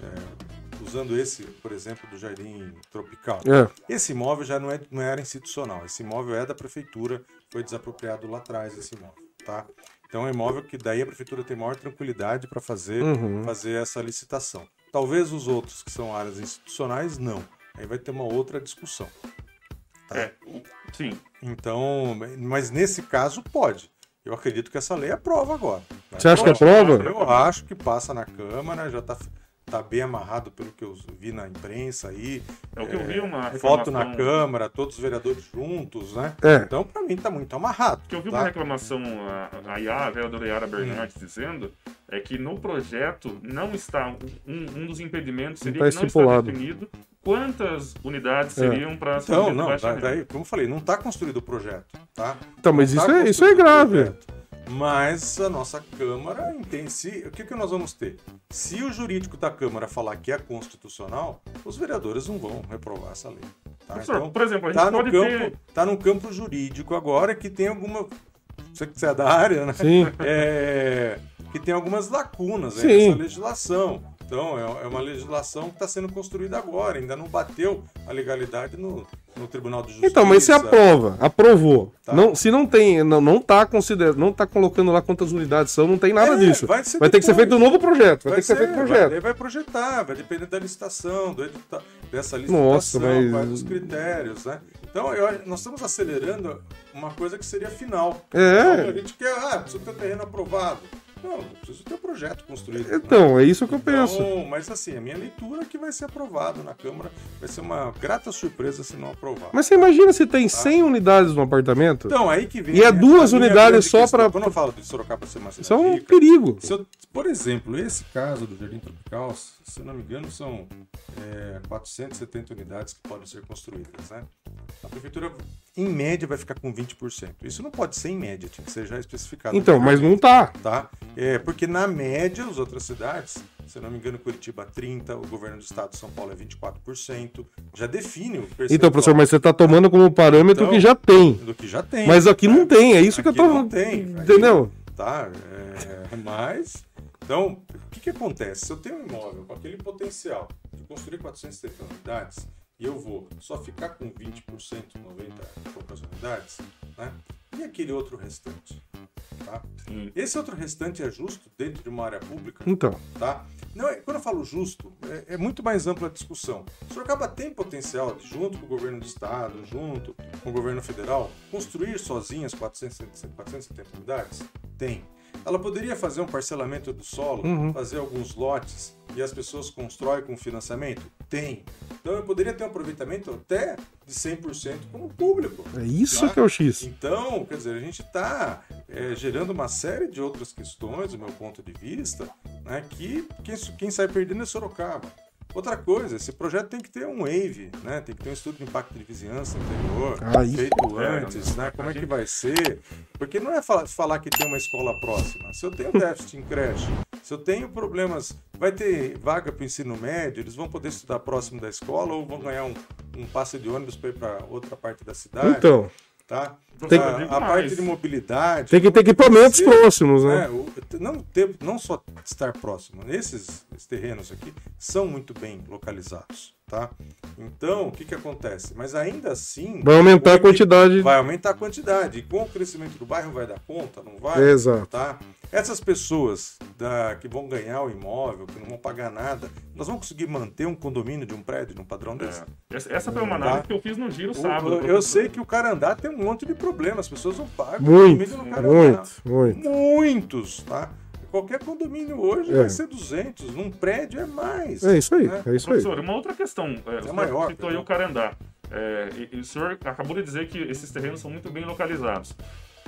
é, usando esse, por exemplo, do Jardim Tropical. É. Esse imóvel já não, é, não era institucional, esse imóvel é da prefeitura, foi desapropriado lá atrás esse imóvel, tá? Então é um imóvel que daí a prefeitura tem maior tranquilidade para fazer, Uhum. fazer essa licitação. Talvez os outros que são áreas institucionais, não. Aí vai ter uma outra discussão. É, o- sim. Então, mas nesse caso pode. Eu acredito que essa lei aprova agora. Você acha que aprova? Eu acho que passa na Câmara, já está tá bem amarrado pelo que eu vi na imprensa aí. É o que eu vi uma Voto na Câmara, todos os vereadores juntos, né? É. Então, para mim, tá muito amarrado. que eu vi tá? uma reclamação, a, IA, a vereadora Yara Bernardes, Hum. dizendo é que no projeto não está, um, um dos impedimentos seria Não que tá não estipulado. está definido quantas unidades É. seriam para Então, não, daí, daí, como eu falei, não está construído o projeto, tá? Então, mas Não isso tá é, isso é construído o grave. projeto. Mas a nossa Câmara entende. Se, o que, que nós vamos ter? Se o jurídico da Câmara falar que é constitucional, os vereadores não vão reprovar essa lei. Tá? Professor, por exemplo, a gente tá no pode campo, ter. tá no campo jurídico agora que tem alguma. Você que você é da área, né? Sim. É, que tem algumas lacunas aí Sim. nessa legislação. Então, é, é uma legislação que está sendo construída agora, ainda não bateu a legalidade no, no Tribunal de Justiça. Então, mas você aprova, aprovou. Tá. Não, se não tem, não, não tá considerando, não tá colocando lá quantas unidades são, não tem nada É, disso. vai Vai, ser ter que ser feito um novo projeto, vai, ter que ser feito vai, projeto. daí vai projetar, vai depender da licitação, do edita- dessa licitação, Nossa, mas- vai dos critérios, né? Então, eu nós estamos acelerando uma coisa que seria final. É. Então, a gente quer, ah, preciso ter terreno aprovado. Não, eu preciso ter um projeto construído. Então, é isso que eu Então, penso. mas assim, a minha leitura é que vai ser aprovado na Câmara. Vai ser uma grata surpresa se não aprovar. Mas você imagina se tem 100 unidades no apartamento? Então, aí que vem. E é duas unidades só pra- Quando eu falo de Sorocaba ser uma Isso é cidade um rica, perigo. eu- por exemplo, esse caso do Jardim Tropical, se não me engano, são é, 470 unidades que podem ser construídas, né? A prefeitura, em média, vai ficar com 20%. Isso não pode ser em média, tinha que ser já especificado. Então, mas não tá. Tá? É, porque na média, as outras cidades, se não me engano, Curitiba 30%, o governo do estado de São Paulo é 24%, já define o percentual Então, professor, mas você tá tomando como parâmetro Então, que já tem. do que já tem. Mas aqui não tem, é isso que eu Aqui tô. não tem. Entendeu? Tá? É, mas. Então, o que, que acontece? Se eu tenho um imóvel com aquele potencial de construir 470 unidades e eu vou só ficar com 20%, 90 e poucas unidades, né? E aquele outro restante? Tá? Esse outro restante é justo dentro de uma área pública? Então. tá? Não, é- quando eu falo justo, é, é muito mais ampla a discussão. Sorocaba tem potencial, de, junto com o governo do estado, junto com o governo federal, construir sozinha as 470, 470 unidades? Tem. Ela poderia fazer um parcelamento do solo, Uhum. fazer alguns lotes e as pessoas constroem com financiamento? Tem. Então eu poderia ter um aproveitamento até de 100% como público. É isso Tá? que é o X. Então, quer dizer, a gente está gerando uma série de outras questões, do meu ponto de vista, né, que quem, quem sai perdendo é Sorocaba. Outra coisa, esse projeto tem que ter um wave, né? Tem que ter um estudo de impacto de vizinhança anterior, Ah, isso- feito É, antes, né? Como é que vai ser? Porque não é falar, falar que tem uma escola próxima. Se eu tenho déficit em creche, se eu tenho problemas, vai ter vaga para o ensino médio, eles vão poder estudar próximo da escola ou vão ganhar um, um passe de ônibus para ir para outra parte da cidade Então, tá? Tem- a, a parte de mobilidade. tem que ter equipamentos próximos, né? né? O- não, ter, não só estar próximo. Esses, esses terrenos aqui são muito bem localizados, tá? Então, o que que acontece? Mas ainda assim... Vai aumentar a quantidade. Vai aumentar a quantidade. E com o crescimento do bairro vai dar conta, não vai? Exato. Tá? Essas pessoas da, que vão ganhar o imóvel, que não vão pagar nada, nós vamos conseguir manter um condomínio de um prédio num padrão desse? É. Essa, essa foi uma análise que eu fiz no giro O- sábado. eu sei que o Carandá tem um monte de problemas, as pessoas não pagam. Muito, condomínio no Carandá. muito, muito. Muitos, tá? Qualquer condomínio hoje É. vai ser 200, num prédio é mais. É isso aí, né? é isso aí. Professor, uma outra questão. É, o senhor maior, citou aí perdão. o Carandá. É, e, e o senhor acabou de dizer que esses terrenos são muito bem localizados.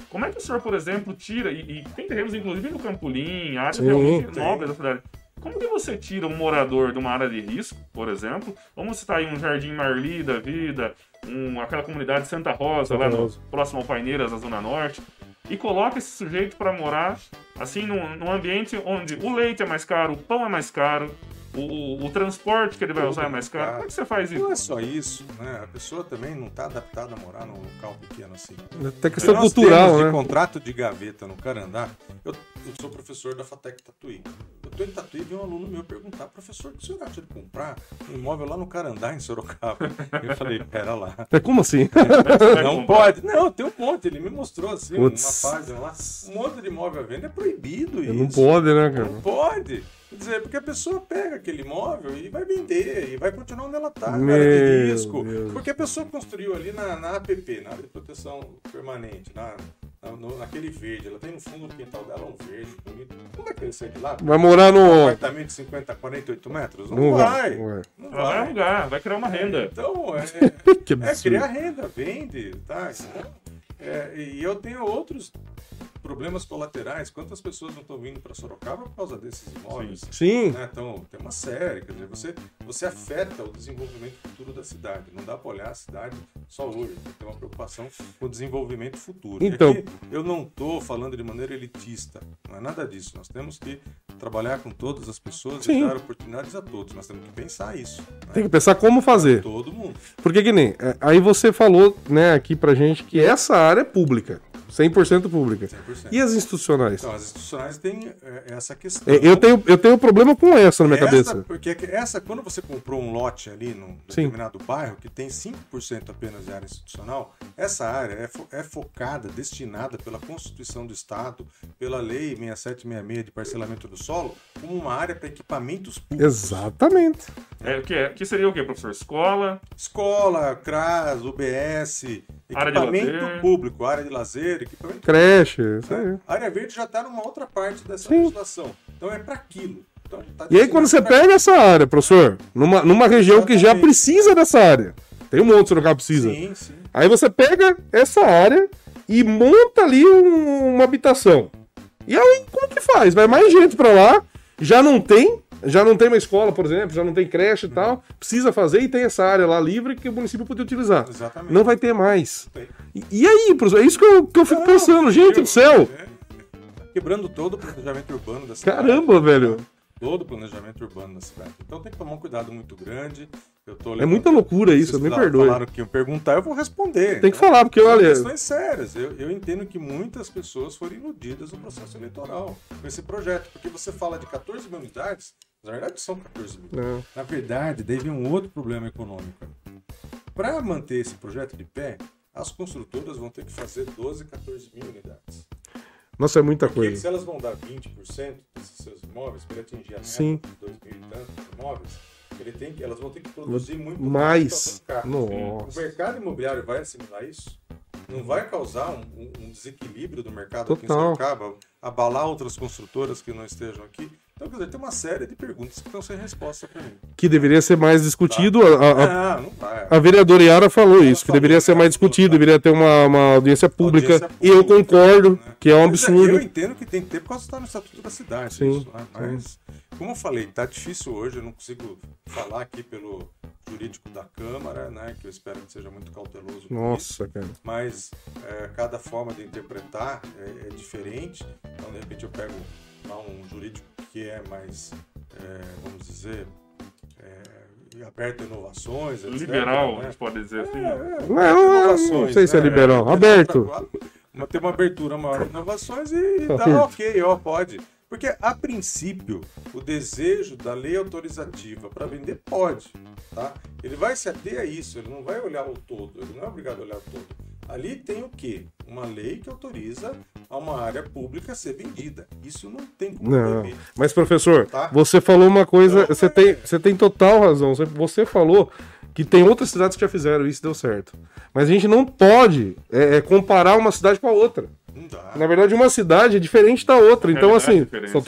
Como é que o senhor, por exemplo, tira, e, e tem terrenos inclusive no Campolim, áreas Sim, realmente tem. nobres da cidade. Como que você tira um morador de uma área de risco, por exemplo? Vamos citar aí um Jardim Marli da vida, um, aquela comunidade Santa Rosa, Santa lá no, próximo ao Paineiras, na Zona Norte. e coloca esse sujeito para morar assim num, num ambiente onde o leite é mais caro, o pão é mais caro, o, o, transporte que ele vai usar é mais caro. Como é que você faz isso? Não é só isso, né? A pessoa também não está adaptada a morar num local pequeno assim. Até questão Nós cultural, né? de contrato de gaveta no Carandá. Eu, eu sou professor da Fatec Tatuí. Eu estou em Tatuí e um aluno meu perguntar, professor, o que o senhor acha de comprar um imóvel lá no Carandá, em Sorocaba? Eu falei, pera lá. É como assim? não pode. Não, tem um monte. Ele me mostrou assim, uma página lá. Um monte de imóvel à venda é proibido isso. Não pode, né, cara? Não pode. Quer dizer, porque a pessoa pega aquele imóvel e vai vender, e vai continuar onde ela está, cara, de risco. Deus. Porque a pessoa construiu ali na, na APP, na área de proteção permanente, na, na, no, naquele verde. Ela tem no fundo do quintal dela um verde bonito. Não vai querer sair de lá? Vai morar no. Um apartamento de 50, 48 metros? Não, Não vai. vai, Não vai. vai. Alugar, vai criar uma renda. Então, é, Que é criar renda, vende, tá? Então, é, e eu tenho outros problemas colaterais. Quantas pessoas não estão vindo para Sorocaba por causa desses imóveis? Sim. Né? Então, tem uma série, quer dizer, você, você afeta o desenvolvimento futuro da cidade. Não dá para olhar a cidade só hoje, tem uma preocupação com o desenvolvimento futuro. Então- aqui, eu não estou falando de maneira elitista, não é nada disso. Nós temos que trabalhar com todas as pessoas Sim. e dar oportunidades a todos. Nós temos que pensar isso. né? Tem que pensar como fazer. Todo mundo. Porque que nem. é, Aí você falou, né, aqui pra gente que essa área é pública. 100% pública. 100%. E as institucionais? Então, as institucionais têm é, essa questão. É, Eu tenho, eu tenho problema com essa na minha essa, cabeça. Porque é essa, quando você comprou um lote ali num Sim. determinado bairro, que tem 5% apenas de área institucional, essa área é, fo- é focada, destinada pela Constituição do Estado, pela Lei 6766 de parcelamento do solo, como uma área para equipamentos públicos. Exatamente. É, o que, é, que seria o quê, professor? Escola? Escola, CRAS, UBS, Área equipamento público, área de lazer, equipamento Creche, isso aí. A área verde já está numa outra parte dessa Sim. legislação. Então é para aquilo. Então, tá E aí quando você destinado pega essa área, professor, numa, numa região que já precisa dessa área. Tem um monte que Sorocaba precisa. pra- Sim, sim. Aí você pega essa área e monta ali um- uma habitação. E aí, como que faz? Vai mais gente pra lá, já não tem, já não tem uma escola, por exemplo, já não tem creche e tal, precisa fazer e tem essa área lá livre que o município podia utilizar. Exatamente. Não vai ter mais. E, e aí? É isso que eu, que eu fico Não, pensando, gente viu? do céu. É, tá quebrando todo o planejamento urbano da cidade. Caramba, velho. Todo o planejamento urbano da cidade. Então tem que tomar um cuidado muito grande. Eu tô É muita loucura isso, me perdoe. Falaram que eu perguntar, eu vou responder. Tem que Então, falar, porque São olha. questões sérias. Eu, eu entendo que muitas pessoas foram iludidas no processo eleitoral com esse projeto. Porque você fala de 14 mil unidades, na verdade são 14 mil. Não. Na verdade, daí vem um outro problema econômico. Para manter esse projeto de pé, as construtoras vão ter que fazer 12, 14 mil unidades. Nossa, é muita Porque coisa. se elas vão dar 20% desses seus imóveis, para atingir a meta Sim. de 2 mil e tantos imóveis, ele tem que, elas vão ter que produzir muito Mais. bancar. O mercado imobiliário vai assimilar isso? Não vai causar um, um- um desequilíbrio do mercado Total. aqui em Sorocaba? Abalar outras construtoras que não estejam aqui? Então, quer dizer, tem uma série de perguntas que estão sem resposta para mim. Que deveria ser mais discutido. A, a- a- Não, não vai. a vereadora Yara falou Ela isso, que falou, deveria ser né? mais discutido, deveria ter uma, uma audiência pública. Audiência E eu pública, concordo né? que é um Mas, absurdo. Eu entendo que tem que ter por causa que está no Estatuto da Cidade. Sim, isso, né? Mas, como eu falei, tá difícil hoje, eu não consigo falar aqui pelo jurídico da Câmara, né? Que eu espero que seja muito cauteloso. isso. Nossa, cara. Mas é, cada forma de interpretar é, é diferente. Então, de repente, eu pego um jurídico que é mais, é, vamos dizer, é, aberto a inovações. etc, Liberal, a né? gente pode dizer assim. É, é, Não, é, não, inovações, não sei se é né? liberal. É, Aberto. Uma, ter uma abertura maior de inovações e Tá dá certo. ok, ó, pode. Porque, a princípio, o desejo da lei autorizativa para vender pode, tá? Ele vai se ater a isso, ele não vai olhar o todo, ele não é obrigado a olhar o todo. Ali tem o quê? Uma lei que autoriza a uma área pública ser vendida. Isso não tem como Não. proibir. Mas, professor, Tá. você falou uma coisa. Não, Você é. tem, você tem total razão. Você, falou que tem outras cidades que já fizeram isso e deu certo. Mas a gente não pode é, é, comparar uma cidade com a outra. Não dá. Na verdade, uma cidade é diferente da outra. Então, realidade é assim, diferente, são né?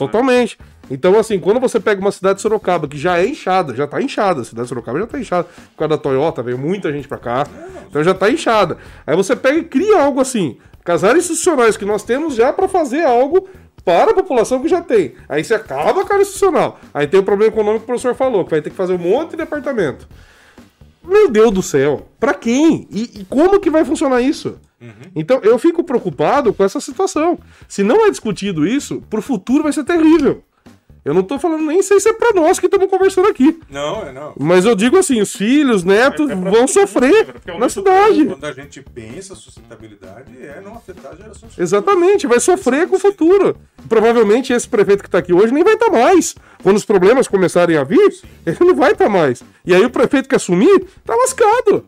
Então, assim, quando você pega uma cidade de Sorocaba que já é inchada, já tá inchada, a cidade de Sorocaba já tá inchada. Por causa da Toyota, veio muita gente pra cá. Então já tá inchada. Aí você pega e cria algo assim. Casar institucionais que nós temos já pra fazer algo para a população que já tem. Aí você acaba a área institucional. Aí tem o problema econômico que o professor falou, que vai ter que fazer um monte de apartamento. Meu Deus do céu, pra quem? E, e como que vai funcionar isso? Então eu fico preocupado com essa situação. Se não é discutido isso, pro futuro vai ser terrível. Eu não tô falando nem sei se é pra nós que estamos conversando aqui. Não, é não. Mas eu digo assim, os filhos, netos É- é pra vão todo sofrer mundo, é na cidade. Quando a gente pensa sustentabilidade, é não afetar gerações futuras. Exatamente, vai sofrer com o futuro. Provavelmente esse prefeito que está aqui hoje nem vai estar mais. Quando os problemas começarem a vir, ele não vai estar mais. E aí o prefeito que assumir tá lascado.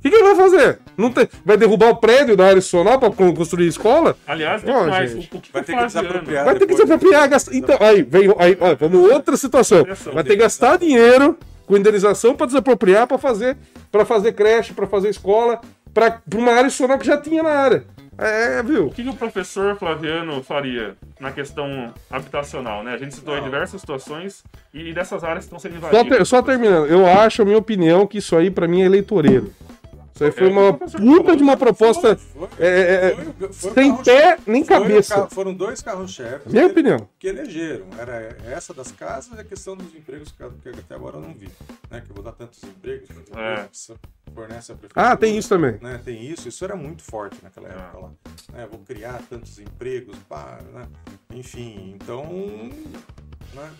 O que, que ele vai fazer? Não tem... Vai derrubar o prédio da área institucional para construir escola? Aliás, Ó, mais. gente, o, o que vai ter que desapropriar. Vai ter que depois- se apropriar, gastar. Então, aí, vem, aí, ó, vamos outra situação. Vai ter que gastar dinheiro com indenização para desapropriar, para fazer, para fazer creche, para fazer escola, para uma área institucional que já tinha na área. É, viu? O que, que o professor Flaviano faria na questão habitacional, né? A gente citou diversas situações e dessas áreas estão sendo Só, invadidas. ter- só terminando, eu acho, a minha opinião, que isso aí pra mim é eleitoreiro. Isso aí foi É, uma o professor puta de uma proposta Foi, é, é, é, foi foi sem pé nem foi cabeça. carro- foram dois carros-chefes. Minha que- opinião. Que elegeram. Era essa das casas e a questão dos empregos, que até agora eu não vi. Né? Que eu vou dar tantos empregos. É. Fornece a prefeitura. Ah, tem isso também. né, tem isso, isso era muito forte naquela época lá. Né, vou criar tantos empregos, pá, né? enfim, então. Né,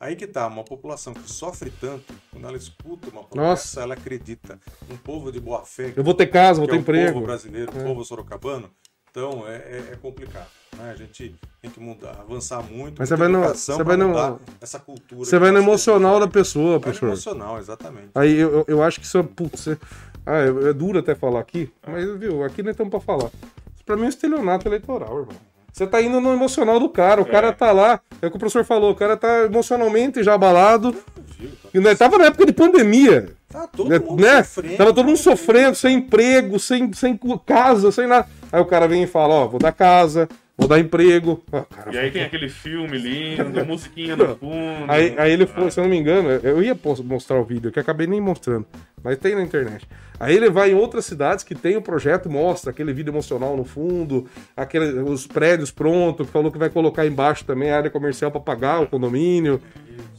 aí que tá, uma população que sofre tanto, quando ela escuta uma promessa, Nossa. ela acredita. Um povo de boa fé, Eu vou ter casa, vou que ter é povo emprego. brasileiro, o povo sorocabano, então é, é- é complicado. Né? A gente tem que mudar, avançar muito. Mas você vai no- você vai no- mudar essa cultura. Você vai no emocional da pessoa, Vai professor. emocional, exatamente. Aí eu, eu- acho que isso é. Putz, é, ah, é, é duro até falar aqui, mas viu, aqui nem estamos pra falar. Isso pra mim é um estelionato eleitoral, irmão. Você tá indo no emocional do cara, o cara tá lá, é o que o professor falou, o cara tá emocionalmente já abalado. Viu? Tá, E nós tava na época de pandemia. tá todo né? mundo né? sofrendo. Tava todo mundo sofrendo, sem emprego, sem, sem casa, sem nada. Aí o cara vem e fala, ó, vou dar casa, vou dar emprego. Ah, cara, E aí tem aquele filme lindo, musiquinha no fundo. Aí, aí ele foi, se eu não me engano, eu ia mostrar o vídeo, que acabei nem mostrando, mas tem na internet. Aí ele vai em outras cidades que tem o projeto, mostra aquele vídeo emocional no fundo, aquele, os prédios prontos, que falou que vai colocar embaixo também a área comercial para pagar o condomínio.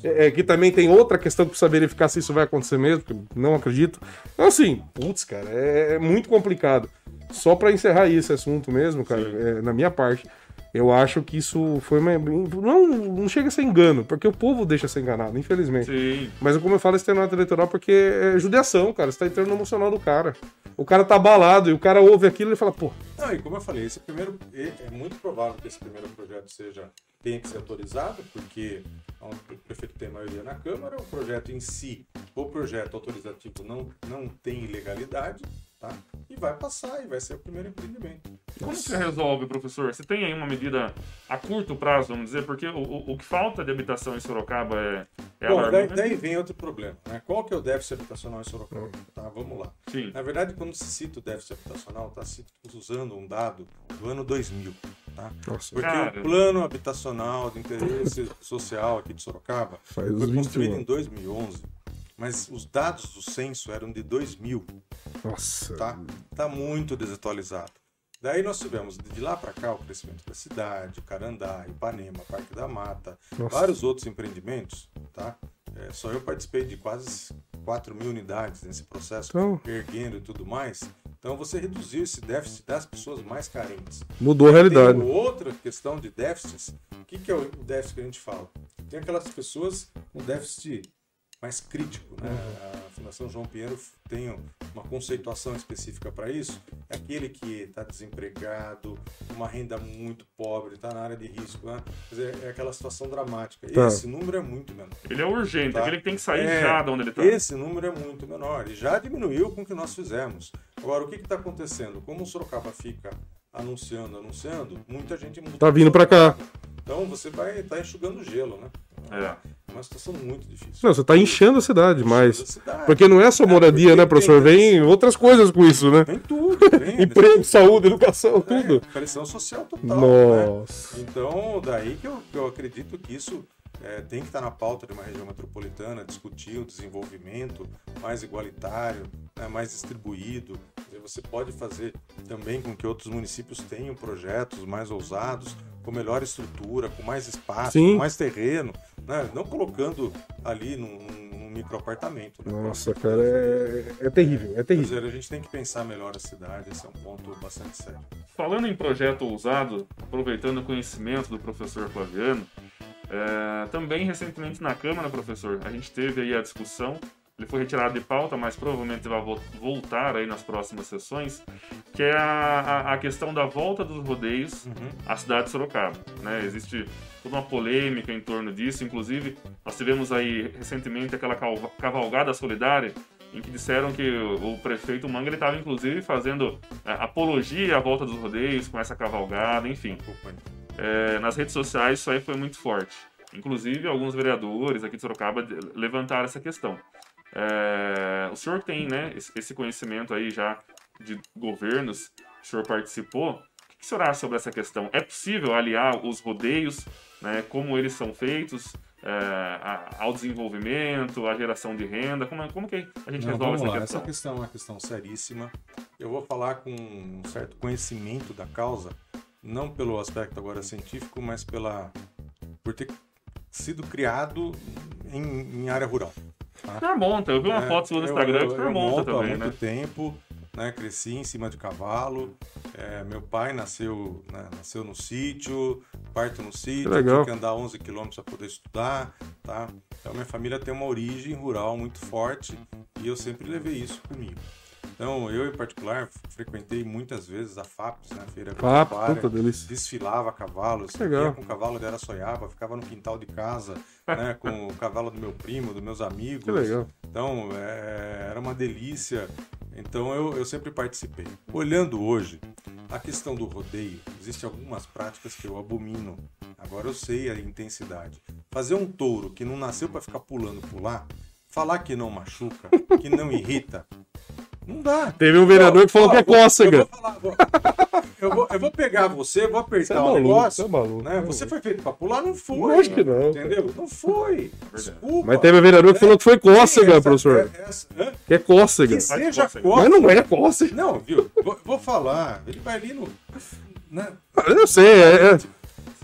É, é, que também tem outra questão que precisa verificar se isso vai acontecer mesmo, porque não acredito. Então, assim, putz, cara, é, é muito complicado. Só para encerrar esse assunto mesmo, cara, é, na minha parte, eu acho que isso foi uma. Não, não chega a ser engano, porque o povo deixa ser enganado, infelizmente. Sim. Mas como eu falo, esse ato eleitoral porque é judiação, cara. Você tá entrando no emocional do cara. O cara tá abalado e o cara ouve aquilo e fala, pô, Não, e como eu falei, esse primeiro é é muito provável que esse primeiro projeto seja tenha que ser autorizado, porque o prefeito tem maioria na Câmara, o projeto em si, o projeto autorizativo não, não tem ilegalidade, tá? E vai passar e vai ser o primeiro empreendimento. Como que você resolve, professor? Você tem aí uma medida a curto prazo, vamos dizer? Porque o, o, o que falta de habitação em Sorocaba é, é Bom, daí, alarmante. daí vem outro problema, né? Qual que é o déficit habitacional em Sorocaba? Tá, vamos lá. Sim. Na verdade, quando se cita o déficit habitacional, está se usando um dado do ano 2000, tá? Nossa. Porque Cara. o plano habitacional de interesse social aqui de Sorocaba Faz foi construído 21 em 2011, mas os dados do censo eram de 2000, nossa. tá? Tá muito desatualizado. Daí nós tivemos de lá para cá o crescimento da cidade, Carandá, Ipanema, Parque da Mata, Nossa. vários outros empreendimentos, tá? É, só eu participei de quase 4 mil unidades nesse processo, Então- erguendo e tudo mais. Então você reduziu esse déficit das pessoas mais carentes. Mudou a realidade. Tem outra questão de déficits. O que, que é o déficit que a gente fala? Tem aquelas pessoas com déficit mais crítico. Né? A Fundação João Pinheiro tem uma conceituação específica para isso. É aquele que está desempregado, uma renda muito pobre, está na área de risco. Né? Quer dizer, é aquela situação dramática. Tá. Esse número é muito menor. Ele é urgente, Tá. aquele que tem que sair É, já de onde ele tá. Esse número é muito menor e já diminuiu com o que nós fizemos. Agora, o que está acontecendo? Como o Sorocaba fica anunciando, anunciando, muita gente muda. Tá vindo pra cá. Então você vai estar enxugando gelo, né? É. É uma situação muito difícil. Não, você tá enchendo a cidade, mas. Cidade. Porque não é só moradia, porque né, professor? Vem outras coisas com isso, né? Vem tudo, vem. Emprego, saúde, educação, É, tudo. pressão social total. Né? Nossa. Então, daí que eu, que eu acredito que isso é, tem que estar na pauta de uma região metropolitana, discutir o desenvolvimento mais igualitário, né, mais distribuído. Você pode fazer também com que outros municípios tenham projetos mais ousados, com melhor estrutura, com mais espaço, Sim. com mais terreno, né? não colocando ali num, num microapartamento. Né? Nossa, cara, é, é terrível, é terrível. dizer, a gente tem que pensar melhor a cidade, esse é um ponto bastante sério. Falando em projeto ousado, aproveitando o conhecimento do professor Flaviano, é, também recentemente na Câmara, professor, a gente teve aí a discussão, ele foi retirado de pauta, mas provavelmente vai vo- voltar aí nas próximas sessões, que é a, a- a questão da volta dos rodeios à cidade de Sorocaba. Né? Existe toda uma polêmica em torno disso, inclusive nós tivemos aí recentemente aquela cavalgada solidária em que disseram que o, o prefeito Manga estava inclusive fazendo é, apologia à volta dos rodeios com essa cavalgada, enfim. Desculpa aí. É, nas redes sociais isso aí foi muito forte. Inclusive, alguns vereadores aqui de Sorocaba levantaram essa questão. É, o senhor tem né, esse conhecimento aí já de governos, o senhor participou. O que o senhor acha sobre essa questão? É possível aliar os rodeios, né, como eles são feitos, é, ao desenvolvimento, à geração de renda? Como, é- como que a gente Não, resolve essa lá, questão? essa questão é uma questão seríssima. Eu vou falar com um certo conhecimento da causa, não pelo aspecto agora científico, mas pela por ter sido criado em, em área rural. Permonta, eu vi uma É, foto sua no Instagram eu, de eu monto também, há muito né? tempo, né? Cresci em cima de cavalo. É, meu pai nasceu, né, nasceu no sítio, parto no sítio, tive que andar 11 quilômetros para poder estudar, tá? Então minha família tem uma origem rural muito forte e eu sempre levei isso comigo. Então eu em particular frequentei muitas vezes a FAPS, né, feira agropecuária, puta delícia. desfilava a cavalo, eu Legal. ia com o cavalo de Araçoiaba, ficava no quintal de casa, né, com o cavalo do meu primo, dos meus amigos. Que legal. Então, é, era uma delícia. Então, eu, eu sempre participei. Olhando hoje, a questão do rodeio, existem algumas práticas que eu abomino. Agora eu sei a intensidade. Fazer um touro que não nasceu para ficar pulando pular, falar que não machuca, que não irrita, não dá. Teve um vereador que falou Ó, que é vou- Eu cócega. vou, falar, vou- eu, vou, eu vou pegar você, vou Você é apertar o maluco, negócio. você é maluco. né? Você foi feito pra pular? Não foi. Lógico que não. Entendeu? Não foi. Desculpa. Mas teve um vereador que falou que foi cócega, Essa- professor. é- essa-? Que é cócega. Que seja cócega. cócega. Mas não é cócega. Não, viu? Vou, vou falar. Ele vai ali no. Né? Eu sei, é, é.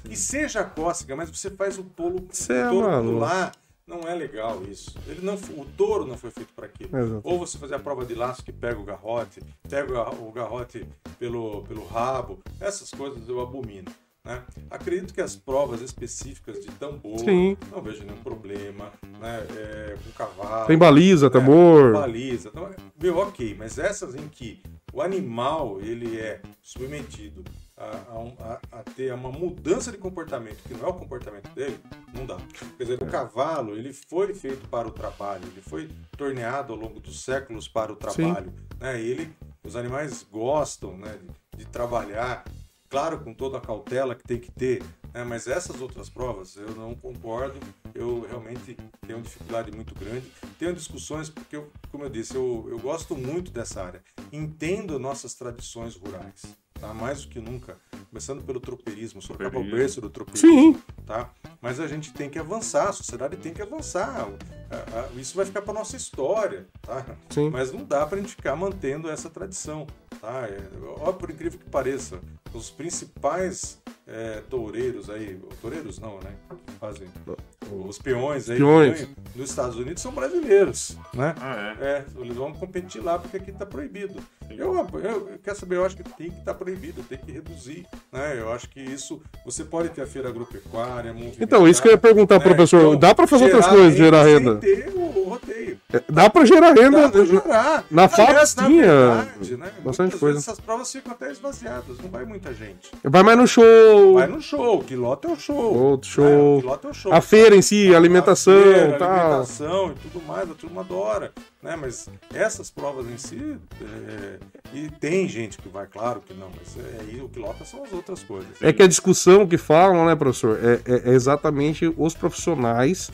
Que seja cócega, mas você faz o tolo, Cê o é touro maluco. pular. Não é legal isso. Ele não, o touro não foi feito para aquilo. Exato. Ou você fazer a prova de laço que pega o garrote, pega o garro- o garrote pelo, pelo rabo. Essas coisas eu abomino. Né? Acredito que as provas específicas de tambor, Sim. não vejo nenhum problema. Né? É, com cavalo. Tem baliza, né? tambor. Baliza. Então, meu, ok, mas essas em que o animal ele é submetido a, a a- ter uma mudança de comportamento que não é o comportamento dele, não dá. Quer dizer, o cavalo ele foi feito para o trabalho, ele foi torneado ao longo dos séculos para o trabalho. Né? Ele, os animais gostam né, de, de trabalhar, claro, com toda a cautela que tem que ter, né? mas essas outras provas eu não concordo, eu realmente tenho dificuldade muito grande. Tenho discussões porque, eu, como eu disse, eu, eu gosto muito dessa área, entendo nossas tradições rurais. Tá? Mais do que nunca, começando pelo tropeirismo, Sorocaba é o berço do tropeirismo Sim. tá? Mas a gente tem que avançar, a sociedade tem que avançar. A- a- Isso vai ficar para nossa história, tá? Sim. Mas não dá para a gente ficar mantendo essa tradição, tá? Ó, por incrível que pareça, os principais é, toureiros aí, toureiros não, né? Fazem os peões aí Peões. nos Estados Unidos são brasileiros, né? Ah, é. É, eles vão competir lá porque aqui está proibido. Eu, eu, eu- quer saber, eu acho que tem que estar proibido, tem que reduzir, né? Eu acho que isso, você pode ter a feira agropecuária, Então, isso que eu ia perguntar, né? professor. Então, Dá pra fazer outras coisas, gerar sem renda? ter o, o rodeio. Dá pra gerar renda. Dá pra gerar. na na tinha né, bastante coisa. vezes essas provas ficam até esvaziadas, não vai muita gente. Vai mais no show. Vai no show, o quilote é o show. Outro né? show. O quilote é o show. A feira em si, A alimentação feira, tal. alimentação e tudo mais, a turma adora. Né? Mas essas provas em si, é, e tem gente que vai, claro que não, mas é, aí o quilota são as outras coisas. É que a discussão que falam, né, professor, é, é- é exatamente os profissionais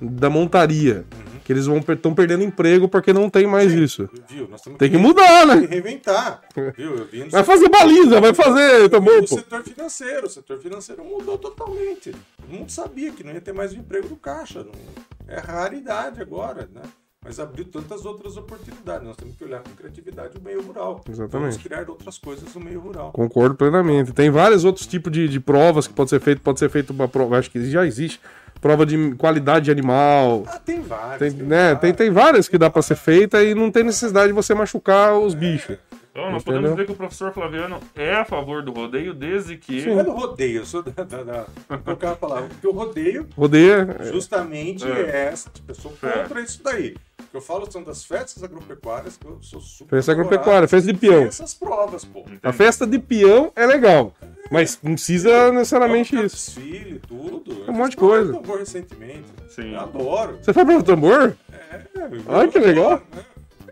da montaria. Uhum. Que eles vão estão perdendo emprego porque não tem mais isso. Viu? Tem que re- mudar, tem né? que reinventar. Viu? Eu vi no Vai fazer baliza, vai fazer o tambor, pô. setor financeiro, o setor financeiro mudou totalmente. Todo mundo sabia que não ia ter mais o emprego do caixa. Não, é raridade agora, né? Mas abriu tantas outras oportunidades. Nós temos que olhar com criatividade o meio rural. Exatamente. Vamos criar outras coisas no meio rural. Concordo plenamente. Tem vários outros tipos de, de provas que pode ser feito. Pode ser feito uma prova, acho que já existe. prova de qualidade de animal. Ah, tem vários. Tem, né, tem, tem várias que dá pra ser feita e não tem necessidade de você machucar os bichos. Então, nós Entendeu? podemos dizer que o professor Flaviano é a favor do rodeio desde que. Sim. É do rodeio, eu sou da. da, da vou colocar a palavra. Porque o rodeio Rodeia. justamente É. é essa. Tipo, eu sou É. contra isso daí. O que eu falo são das festas agropecuárias, que eu sou super. Festa agropecuária, festa de peão. Tem essas provas, pô. A festa de peão é legal, mas não precisa necessariamente Toca isso. Desfile, tudo. Um monte de coisa. tambor recentemente. Sim. Eu adoro. Você foi pro tambor? É, Ai, que legal. né?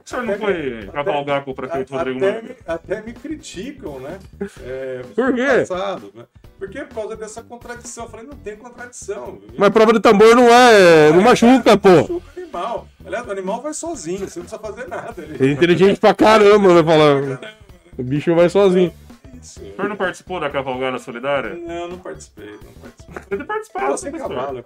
O senhor não foi cavalgar com o prefeito Até, Rodrigo até, Maia? me, até me criticam, né? É, Por quê? Passado, né? Porque é por causa dessa contradição. Eu falei, não tem contradição. Mas prova de tambor não é. Não machuca, pô. Machuca o animal. Aliás, o animal vai sozinho, você não precisa fazer nada. Ele... É inteligente pra caramba, né? Falar. O bicho vai sozinho. O senhor não participou da cavalgada solidária? Não, não participei, não participei. Ele participava, Tava sem professor. cavalo.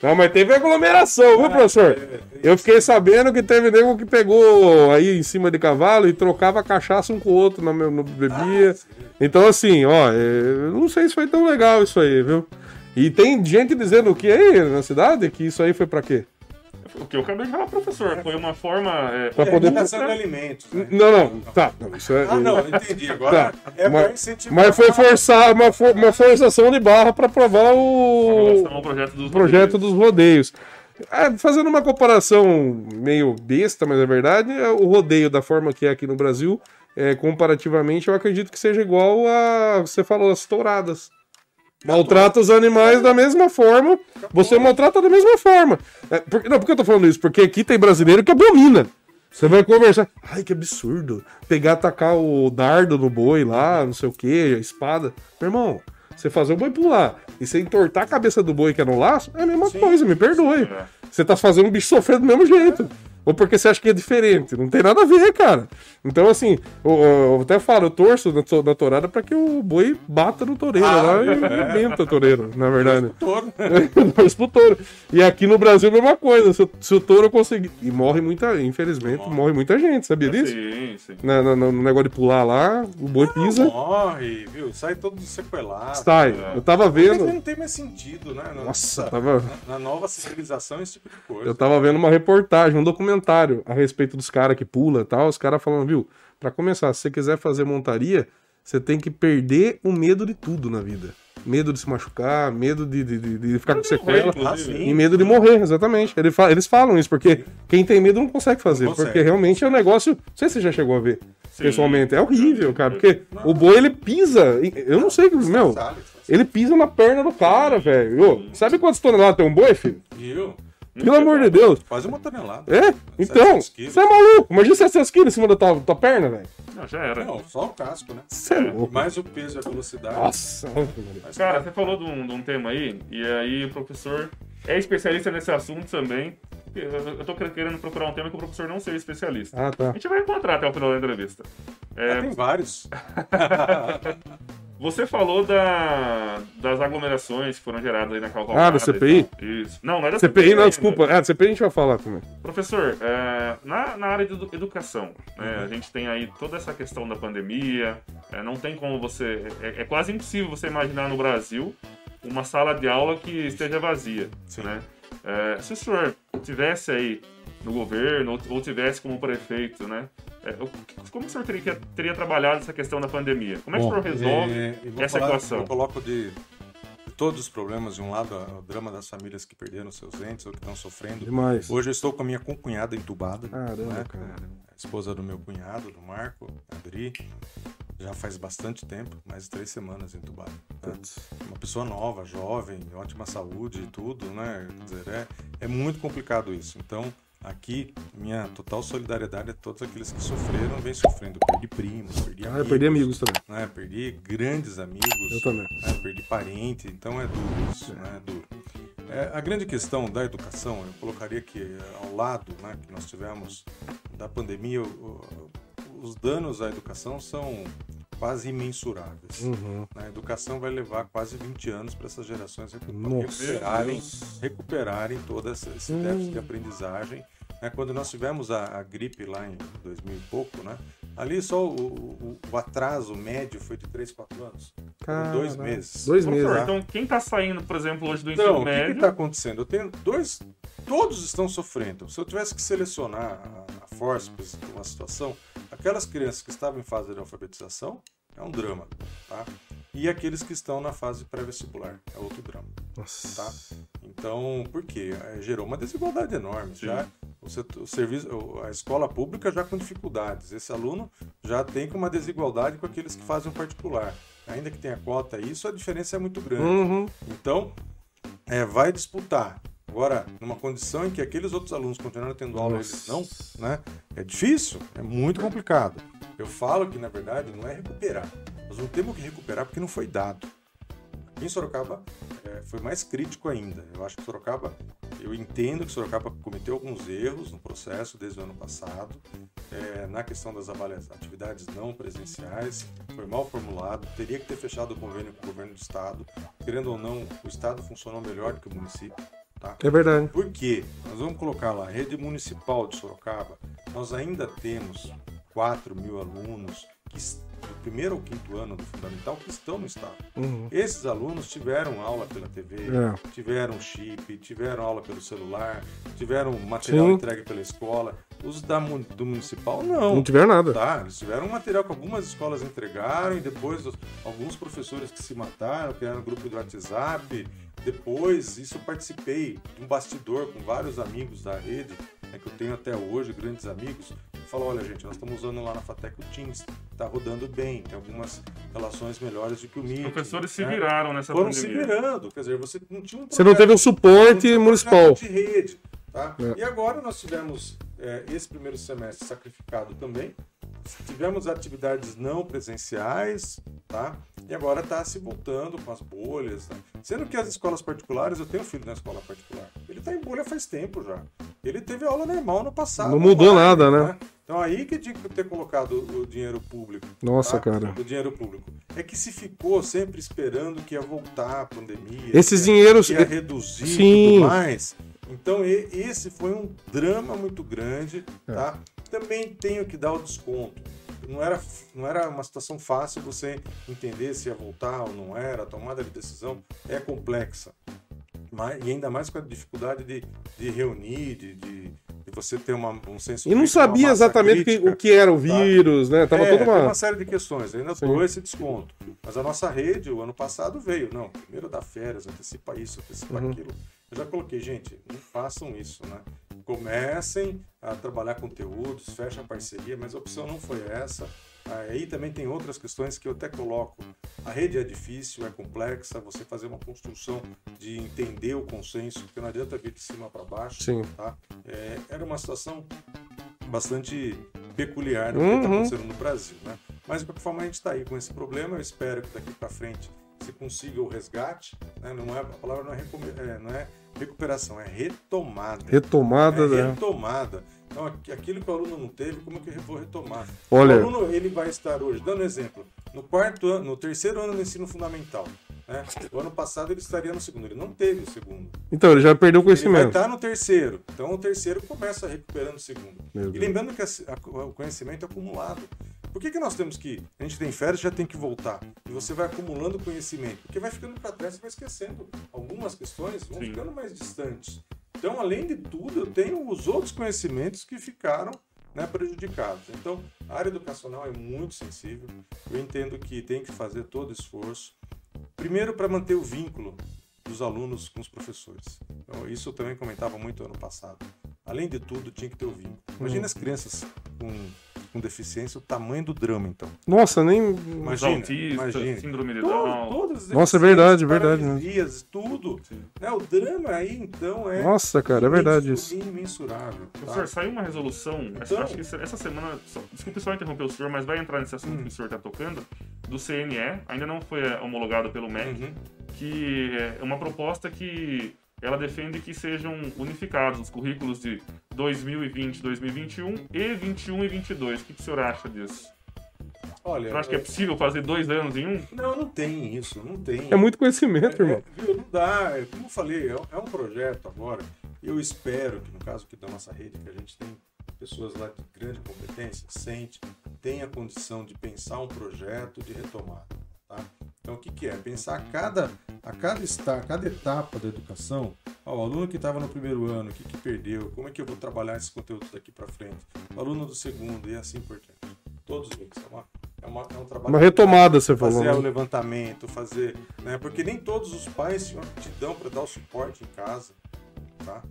Não, mas teve aglomeração, viu, professor? Eu fiquei sabendo que teve nego que pegou aí em cima de cavalo e trocava cachaça um com o outro na no bebia. Então, assim, ó, é, eu não sei se foi tão legal isso aí, viu? E tem gente dizendo o que aí na cidade? Que isso aí foi pra quê? O que eu acabei de falar, professor, foi uma forma. é, Pra É poder. de alimentos. né? Não, não, tá. Não, isso é... Ah, não, entendi. Agora Tá, é mas- pra incentivar. Mas foi forçar, uma, for- uma forçação de barra aprovar com relação o projeto dos projeto dos rodeios. É, fazendo uma comparação meio besta, mas é verdade, é, o rodeio da forma que é aqui no Brasil, é, comparativamente, eu acredito que seja igual a, você falou, as touradas. Maltrata os animais da mesma forma, você maltrata da mesma forma. É, por, não, por que eu tô falando isso? Porque aqui tem brasileiro que abomina. Você vai conversar, ai que absurdo, pegar, tacar o dardo no boi lá, não sei o que, a espada. Meu irmão, você fazer o boi pular e você entortar a cabeça do boi que é no laço, é a mesma coisa, me perdoe. É. Você tá fazendo o bicho sofrer do mesmo jeito. Ou porque você acha que é diferente. Não tem nada a ver, cara. Então, assim, eu, eu até falo, eu torço na, na tourada pra que o boi bata no toureiro Ah, lá e é. arrebenta o toureiro, na verdade. Torço pro touro. E aqui no Brasil, a mesma coisa. Se, o- se o touro conseguir. E morre muita, infelizmente, morre, Morre. muita gente, sabia disso? Sim, sim. Na- na- no negócio de pular lá, o boi pisa, Morre, viu? Sai todo sequelado. sai. Eu tava vendo. não tem mais sentido, né? Na, Nossa, na- tava. na nova civilização, esse tipo de coisa. Eu tava vendo uma reportagem, um documentário a respeito dos caras que pula e tal. Os caras falando, viu, pra começar, se você quiser fazer montaria, você tem que perder o medo de tudo na vida. Medo de se machucar, medo de, de, de- de ficar com sequela. Inclusive. sim. E medo de morrer, exatamente. Ele Eles falam isso, porque quem tem medo não consegue fazer. Não consegue. Porque realmente é um negócio. Não sei se você já chegou a ver Sim. pessoalmente. É horrível, cara. Porque o boi ele pisa. Eu não sei, meu. Ele pisa na perna do cara, velho. Sabe quantas toneladas tem um boi, filho? Viu? Pelo amor de Deus. Quase uma tonelada. É? Então, 700 quilos. você é maluco? Imagina 700 quilos em cima da tua, tua perna, velho. Não, já era. Não, só o casco, né? Você é louco. Mais o peso e a velocidade. Nossa. Mas, Cara, você falou de um, de um tema aí, e aí o professor é especialista nesse assunto também. Eu, tô querendo procurar um tema que o professor não seja especialista. Ah, A tá. gente vai encontrar até o final da entrevista. É, Ah, tem vários. Você falou da, das aglomerações que foram geradas aí na cavalgada. Ah, da CPI? Isso. Não, não é da CPI, não, ainda. desculpa. Ah, CPI a gente vai falar também. Professor, é, na, na área de edu- educação, né, Uhum. a gente tem aí toda essa questão da pandemia, é, não tem como você. É, é quase impossível você imaginar no Brasil uma sala de aula que esteja vazia. Sim. Né? É, se o senhor tivesse aí no governo ou, ou tivesse como prefeito, né? É, como o senhor teria, teria trabalhado essa questão da pandemia? Como é que o senhor resolve é, vou essa falar- equação? Eu coloco de, todos os problemas, de um lado, o drama das famílias que perderam seus entes ou que estão sofrendo. Demais. Hoje eu estou com a minha concunhada entubada. Caramba, né? cara. A esposa do meu cunhado, do Marco, a Adri. Já faz bastante tempo, mais de três semanas entubada. né? Uma pessoa nova, jovem, ótima saúde e tudo, né? Quer dizer, é, é muito complicado isso. Então, aqui, minha total solidariedade a todos aqueles que sofreram, vem sofrendo. Perdi primos, perdi Ah, amigos. eu perdi amigos também. Né? Perdi grandes amigos. Eu também. né? Perdi parente, então é duro isso, né? É duro. É, a grande questão da educação, eu colocaria que eh, ao lado né, que nós tivemos da pandemia, o- o- os danos à educação são quase imensuráveis. Uhum. A educação vai levar quase 20 anos para essas gerações recuperarem, recuperarem todo esse, Hum. déficit de aprendizagem. né? Quando nós tivemos a, a gripe lá em 2000 e pouco, né? Ali só o, o- o atraso médio foi de 3, 4 anos. Foram dois meses. Dois meses. então quem tá saindo, por exemplo, hoje do ensino Então, o que médio... está acontecendo? Eu tenho dois. Todos estão sofrendo. Se eu tivesse que selecionar a, a forceps de uma situação, aquelas crianças que estavam em fase de alfabetização é um drama, tá? E aqueles que estão na fase pré-vestibular é outro drama, Nossa. tá? Então, por quê? Eh, Gerou uma desigualdade enorme. Já o, setor- o serviço, a escola pública já com dificuldades. Esse aluno já tem com uma desigualdade com aqueles que fazem o particular. Ainda que tenha cota, isso a diferença é muito grande. Uhum. Então, é, vai disputar. Agora, numa condição em que aqueles outros alunos continuarem tendo aula, eles não, né? É difícil, é muito complicado. Eu falo que, na verdade, não é recuperar. Nós não temos que recuperar porque não foi dado. Em Sorocaba é, foi mais crítico ainda. Eu acho que Sorocaba, eu entendo que Sorocaba cometeu alguns erros no processo desde o ano passado, é, na questão das atividades não presenciais, foi mal formulado, teria que ter fechado o convênio com o governo do estado. Querendo ou não, o estado funcionou melhor do que o município. Tá? É verdade. Por quê? Nós vamos colocar lá, rede municipal de Sorocaba, nós ainda temos 4 mil alunos que, s- do primeiro ao quinto ano do fundamental que estão no estado. Uhum. Esses alunos tiveram aula pela TV, É. tiveram chip, tiveram aula pelo celular, tiveram material Sim. entregue pela escola. Os da, do municipal, não. Não tiver nada. Tá, eles tiveram material que algumas escolas entregaram e depois os- alguns professores que se mataram, criaram um grupo de WhatsApp. Depois, isso eu participei de um bastidor com vários amigos da rede, né, que eu tenho até hoje, grandes amigos, que falam, olha gente, nós estamos usando lá na Fatec o Teams, tá rodando bem, tem algumas relações melhores do que o Meet. Os professores se né? viraram nessa Foram se pandemia. virando, quer dizer, você não tinha um Você não teve um suporte um municipal. de rede, tá? É. E agora nós tivemos é, esse primeiro semestre sacrificado também. Tivemos atividades não presenciais, tá? E agora está se voltando com as bolhas. Tá? Sendo que as escolas particulares, eu tenho um filho na escola particular. Ele está em bolha faz tempo já. Ele teve aula normal no passado. Não mudou online, nada, né? Então aí que tinha que ter colocado o dinheiro público. Nossa, tá? cara. O dinheiro público. É que se ficou sempre esperando que ia voltar a pandemia. Esses dinheiros. ia reduzir Sim. tudo mais. Então esse foi um drama muito grande, É. tá? Também tenho que dar o desconto. Não era, não era uma situação fácil você entender se ia voltar ou não era, a tomada de decisão é complexa. Mas, e ainda mais com a dificuldade de, de reunir, de, de, de você ter uma, um senso E não sabia exatamente o que- crítica. o que era o vírus, né? Tava É, toda uma. uma série de questões. Ainda dou esse desconto. Mas a nossa rede, o ano passado, veio. Não, primeiro dá férias, antecipa isso, antecipa Uhum. aquilo. Eu já coloquei, gente, não façam isso, né? Comecem a trabalhar conteúdos, fechem a parceria, mas a opção não foi essa. Aí também tem outras questões que eu até coloco. A rede é difícil, é complexa, você fazer uma construção de entender o consenso, porque não adianta vir de cima para baixo. Sim. Tá? É, era uma situação bastante peculiar no que está Uhum. acontecendo no Brasil, né? Mas de qualquer forma a gente está aí com esse problema. Eu espero que daqui para frente se consiga o resgate. Né? Não é a palavra não é, é, não é recuperação, é retomada. Retomada, é né? retomada. Então aqu- aquilo que o aluno não teve, como é que eu vou retomar? Olha- O aluno ele vai estar hoje, dando exemplo, no quarto ano, no terceiro ano do ensino fundamental. Né? O ano passado ele estaria no segundo, ele não teve o segundo. Então, ele já perdeu o Ele vai conhecimento. estar no terceiro. Então o terceiro começa recuperando o segundo. E lembrando que a- a- o conhecimento é acumulado. Por que, que nós temos que. A gente tem férias já tem que voltar. E você vai acumulando conhecimento. Porque vai ficando para trás, você vai esquecendo. Algumas questões vão Sim. ficando mais distantes. Então, além de tudo, eu tenho os outros conhecimentos que ficaram né, prejudicados. Então, a área educacional é muito sensível. Eu entendo que tem que fazer todo esforço. Primeiro, para manter o vínculo dos alunos com os professores. Então, isso eu também comentava muito ano passado. Além de tudo, tinha que ter o vínculo. Imagina as crianças com, com deficiência, o tamanho do drama, então. Nossa, nem. Os Imagina, autistas, imagina. síndrome de Down. todas as Nossa, é verdade, é verdade, né? paralisias, tudo. Né? O drama aí, então, é. Nossa, cara, é verdade isso. Imensurável. tá? Professor, saiu uma resolução, Então- acho que essa semana, só- desculpe só interromper o senhor, mas vai entrar nesse assunto Hum. que o senhor está tocando, do CNE, ainda não foi eh, homologado pelo MEC, Uhum. que é uma proposta que ela defende que sejam unificados os currículos de 2020, 2021 e 21 e 22. O que, que o senhor acha disso? Olha, Você acha que é possível fazer dois anos em um? não, não tem isso, não tem. É muito conhecimento, irmão. É, viu, não dá. É, Como eu falei, é, é um projeto agora. Eu espero que, no caso aqui da nossa rede, que a gente tem pessoas lá de grande competência, sente, tem a condição de pensar um projeto de retomada. Então, o que, que é? Pensar cada, a cada, está, cada etapa da educação, ó, o aluno que estava no primeiro ano, o que, que perdeu, como é que eu vou trabalhar esses conteúdos daqui para frente, o aluno do segundo e assim por diante. Todos eles. É, uma, é, uma, é um trabalho. Uma retomada, você falou. Fazer né? o levantamento, fazer. Né, porque nem todos os pais te dão para dar o suporte em casa. Tá?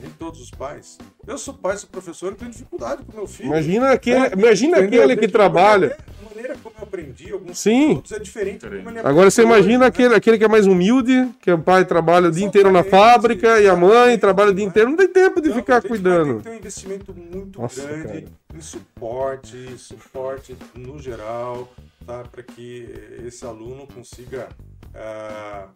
Nem todos os pais. Eu sou pai, sou professor, eu tenho dificuldade com meu filho. Imagina aquele, É, imagina aquele que Tem trabalha. A maneira como eu aprendi, alguns Sim. é diferente. de Agora você imagina né? aquele, aquele que é mais humilde, que o pai trabalha o dia inteiro na fábrica e a mãe trabalha o dia né? inteiro, não tem tempo de a ficar cuidando. ter um investimento muito Nossa, grande cara. em suporte, suporte no geral, tá? Para que esse aluno consiga ah,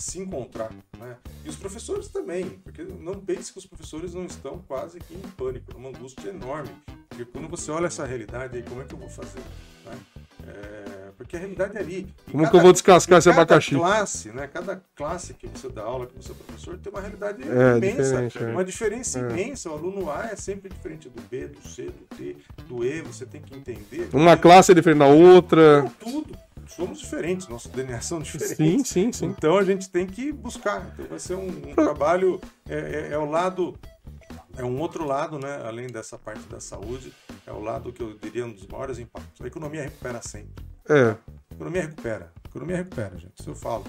se encontrar, né? E os professores também, porque não pense que os professores não estão quase que em pânico, numa angústia enorme, porque quando você olha essa realidade aí, como é que eu vou fazer, né? É, porque a realidade é ali. E Como que eu vou descascar esse cada abacaxi? classe, né? Cada classe que você dá aula, que você é professor, tem uma realidade É, imensa. diferente, é. Uma diferença É. imensa. O aluno A é sempre diferente do B, do C, do D, do E. Você tem que entender. Uma classe é diferente da outra. Não, tudo. Somos diferentes, nossos DNA são diferentes. Sim, sim, sim. Então a gente tem que buscar. Então vai ser um, um trabalho. É, é, é o lado. É um outro lado, né? Além dessa parte da saúde, é o lado que eu diria um dos maiores impactos. A economia recupera sempre. É. A economia recupera. A economia recupera, gente. Isso eu falo.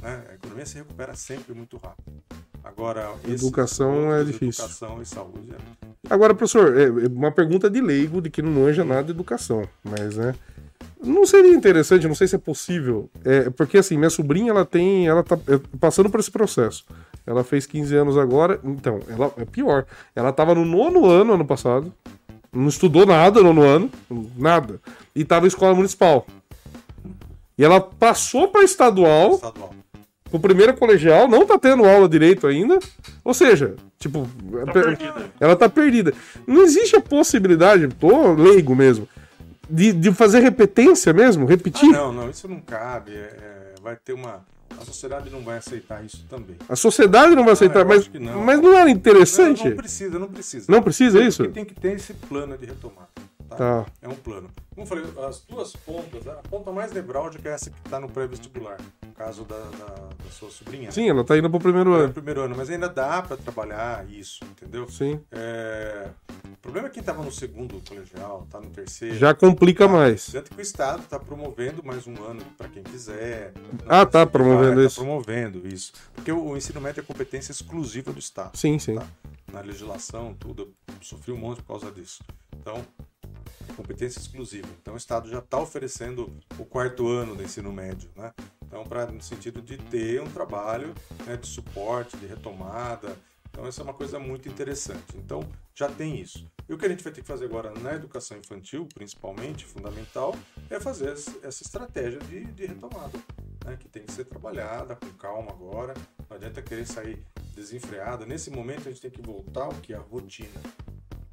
Né? A economia se recupera sempre muito rápido. Agora, Educação é outros, difícil. Educação e saúde é Agora, professor, é é uma pergunta de leigo, de que não manja nada de educação, mas, né? Não seria interessante, não sei se é possível, é, porque assim, minha sobrinha, ela tem, ela tá é, passando por esse processo. Ela fez 15 anos agora, então, ela é pior. Ela tava no nono ano, ano passado, não estudou nada no nono ano, nada, e tava em escola municipal. E ela passou para estadual, estadual. pro primeiro colegial, não tá tendo aula direito ainda. Ou seja, tipo, Tá perdida. ela tá perdida. Não existe a possibilidade, tô leigo mesmo, de, de fazer repetência mesmo, Ah, repetir. não, não, isso não cabe. é- é, vai ter uma. A sociedade não vai aceitar isso também. A sociedade não vai aceitar, eu mas, não. mas não era interessante? Não, não precisa, não precisa. Não precisa Porque isso? tem que ter esse plano de retomada. Tá? Tá. É um plano. Como eu falei, as duas pontas, a ponta mais nevrálgica é essa que está no pré-vestibular, no caso da, da, da sua sobrinha. Sim, ela tá indo primeiro É o ano. primeiro ano, mas ainda dá para trabalhar isso, entendeu? Sim. É, problema é quem estava no segundo colegial, tá no terceiro. Já complica mais. Tanto que o Estado está promovendo mais um ano para quem quiser. Ah, tá promovendo vai, isso. Tá promovendo isso. Porque o, o ensino médio é competência exclusiva do Estado. Sim, sim. Tá. Na legislação, tudo. Sofri um monte por causa disso. Então, competência exclusiva. Então, o Estado já está oferecendo o quarto ano do ensino médio, né? Então, pra, no sentido de ter um trabalho né, de suporte, de retomada. Então, essa é uma coisa muito interessante. Então, já tem isso. E o que a gente vai ter que fazer agora na educação infantil, principalmente, fundamental, é fazer essa estratégia de, de retomada, né, que tem que ser trabalhada com calma agora. Não adianta querer sair desenfreado. Nesse momento, a gente tem que voltar ao que é a rotina?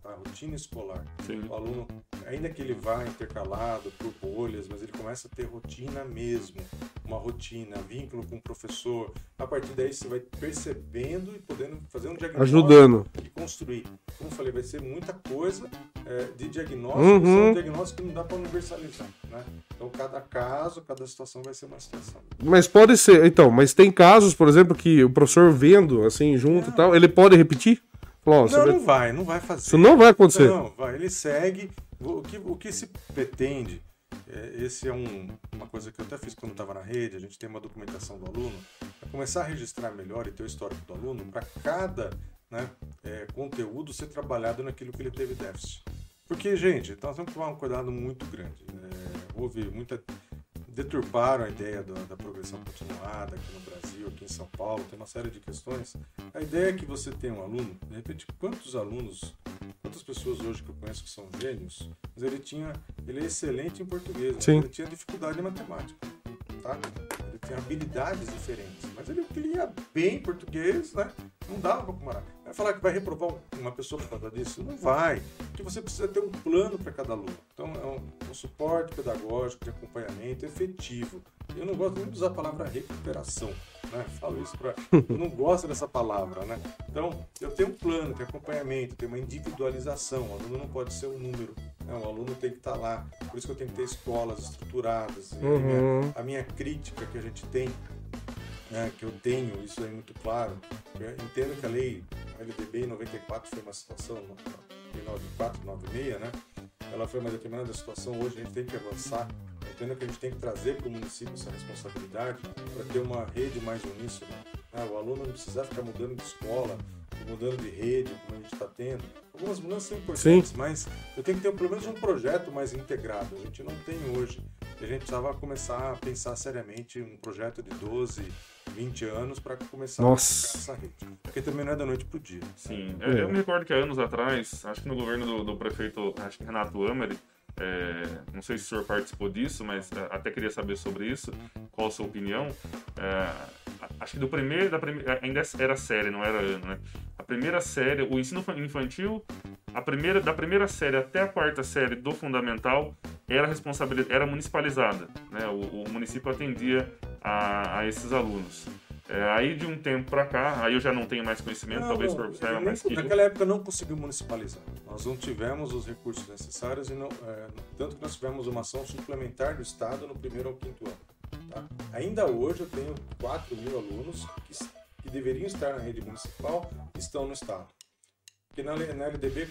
A rotina escolar. Sim. O aluno, ainda que ele vá intercalado por bolhas, mas ele começa a ter rotina mesmo, uma rotina, vínculo com o professor. A partir daí você vai percebendo e podendo fazer um diagnóstico Ajudando. e construir. Como eu falei, vai ser muita coisa é, de diagnóstico, Uhum. são diagnósticos que não dá para universalizar, né? Então cada caso, cada situação vai ser uma situação. Mas pode ser. Então, mas tem casos, por exemplo, que o professor vendo, assim, junto e tal, ele pode repetir? Você Não, vai- não vai, não vai fazer. Isso não vai acontecer. Não, vai, ele segue. O que, o que se pretende, é, esse é um- uma coisa que eu até fiz quando estava na rede, a gente tem uma documentação do aluno, é começar a registrar melhor e ter o histórico do aluno para cada né, é, conteúdo ser trabalhado naquilo que ele teve déficit. Porque, gente, nós temos que tomar um cuidado muito grande. É, houve muita. Deturparam a ideia da, da progressão continuada aqui no Brasil, aqui em São Paulo, tem uma série de questões. A ideia é que você tem um aluno, de repente, quantos alunos, quantas pessoas hoje que eu conheço que são gênios, mas ele tinha, ele é excelente em português, ele tinha dificuldade em matemática, tá? Ele tinha habilidades diferentes, mas ele, ele ia bem em português, né? Não dava para comparar. Vai falar que vai reprovar uma pessoa por causa disso? Não vai, porque você precisa ter um plano para cada aluno. Então, é um, um, suporte pedagógico, de acompanhamento efetivo. Eu não gosto nem de usar a palavra recuperação, né? Falo isso para. Eu não gosto dessa palavra, né? Então, eu tenho um plano, tenho acompanhamento, tenho uma individualização. O aluno não pode ser um número, né? o aluno tem que estar tá lá. Por isso que eu tenho que ter escolas estruturadas. Uhum. A, minha, a minha crítica que a gente tem né, que eu tenho, isso é muito claro. Eu entendo que a lei LDB em 94 foi uma situação, em 94, 96, né? Ela foi uma determinada situação, hoje a gente tem que avançar. Eu entendo que a gente tem que trazer para o município essa responsabilidade para ter uma rede mais uníssona. Né? O aluno não precisa ficar mudando de escola, mudando de rede, como a gente está tendo. Algumas mudanças são importantes, Sim. mas eu tenho que ter pelo menos um projeto mais integrado. A gente não tem hoje. E a gente precisava começar a pensar seriamente um projeto de 12, 20 anos para começar Nossa. a essa rede. Porque também não é da noite pro dia. Sim, é. eu, eu, me recordo que há anos atrás, acho que no governo do, do prefeito, acho que Renato Ameri, é, não sei se o senhor participou disso, mas é, até queria saber sobre isso. Qual a sua opinião? É, acho que do primeiro, da primeira, ainda era série, não era ano, né? A primeira série, o ensino infantil, a primeira, da primeira série até a quarta série do fundamental era responsabilidade, era municipalizada, né? O, o município atendia a, a esses alunos. É, aí de um tempo para cá, aí eu já não tenho mais conhecimento, não, talvez por saiba mais que Naquela época não conseguiu municipalizar. Nós não tivemos os recursos necessários e não, é, tanto que nós tivemos uma ação suplementar do Estado no primeiro ao quinto ano. Tá? Ainda hoje eu tenho 4 mil alunos que, que deveriam estar na rede municipal estão no Estado. Porque na, na LDB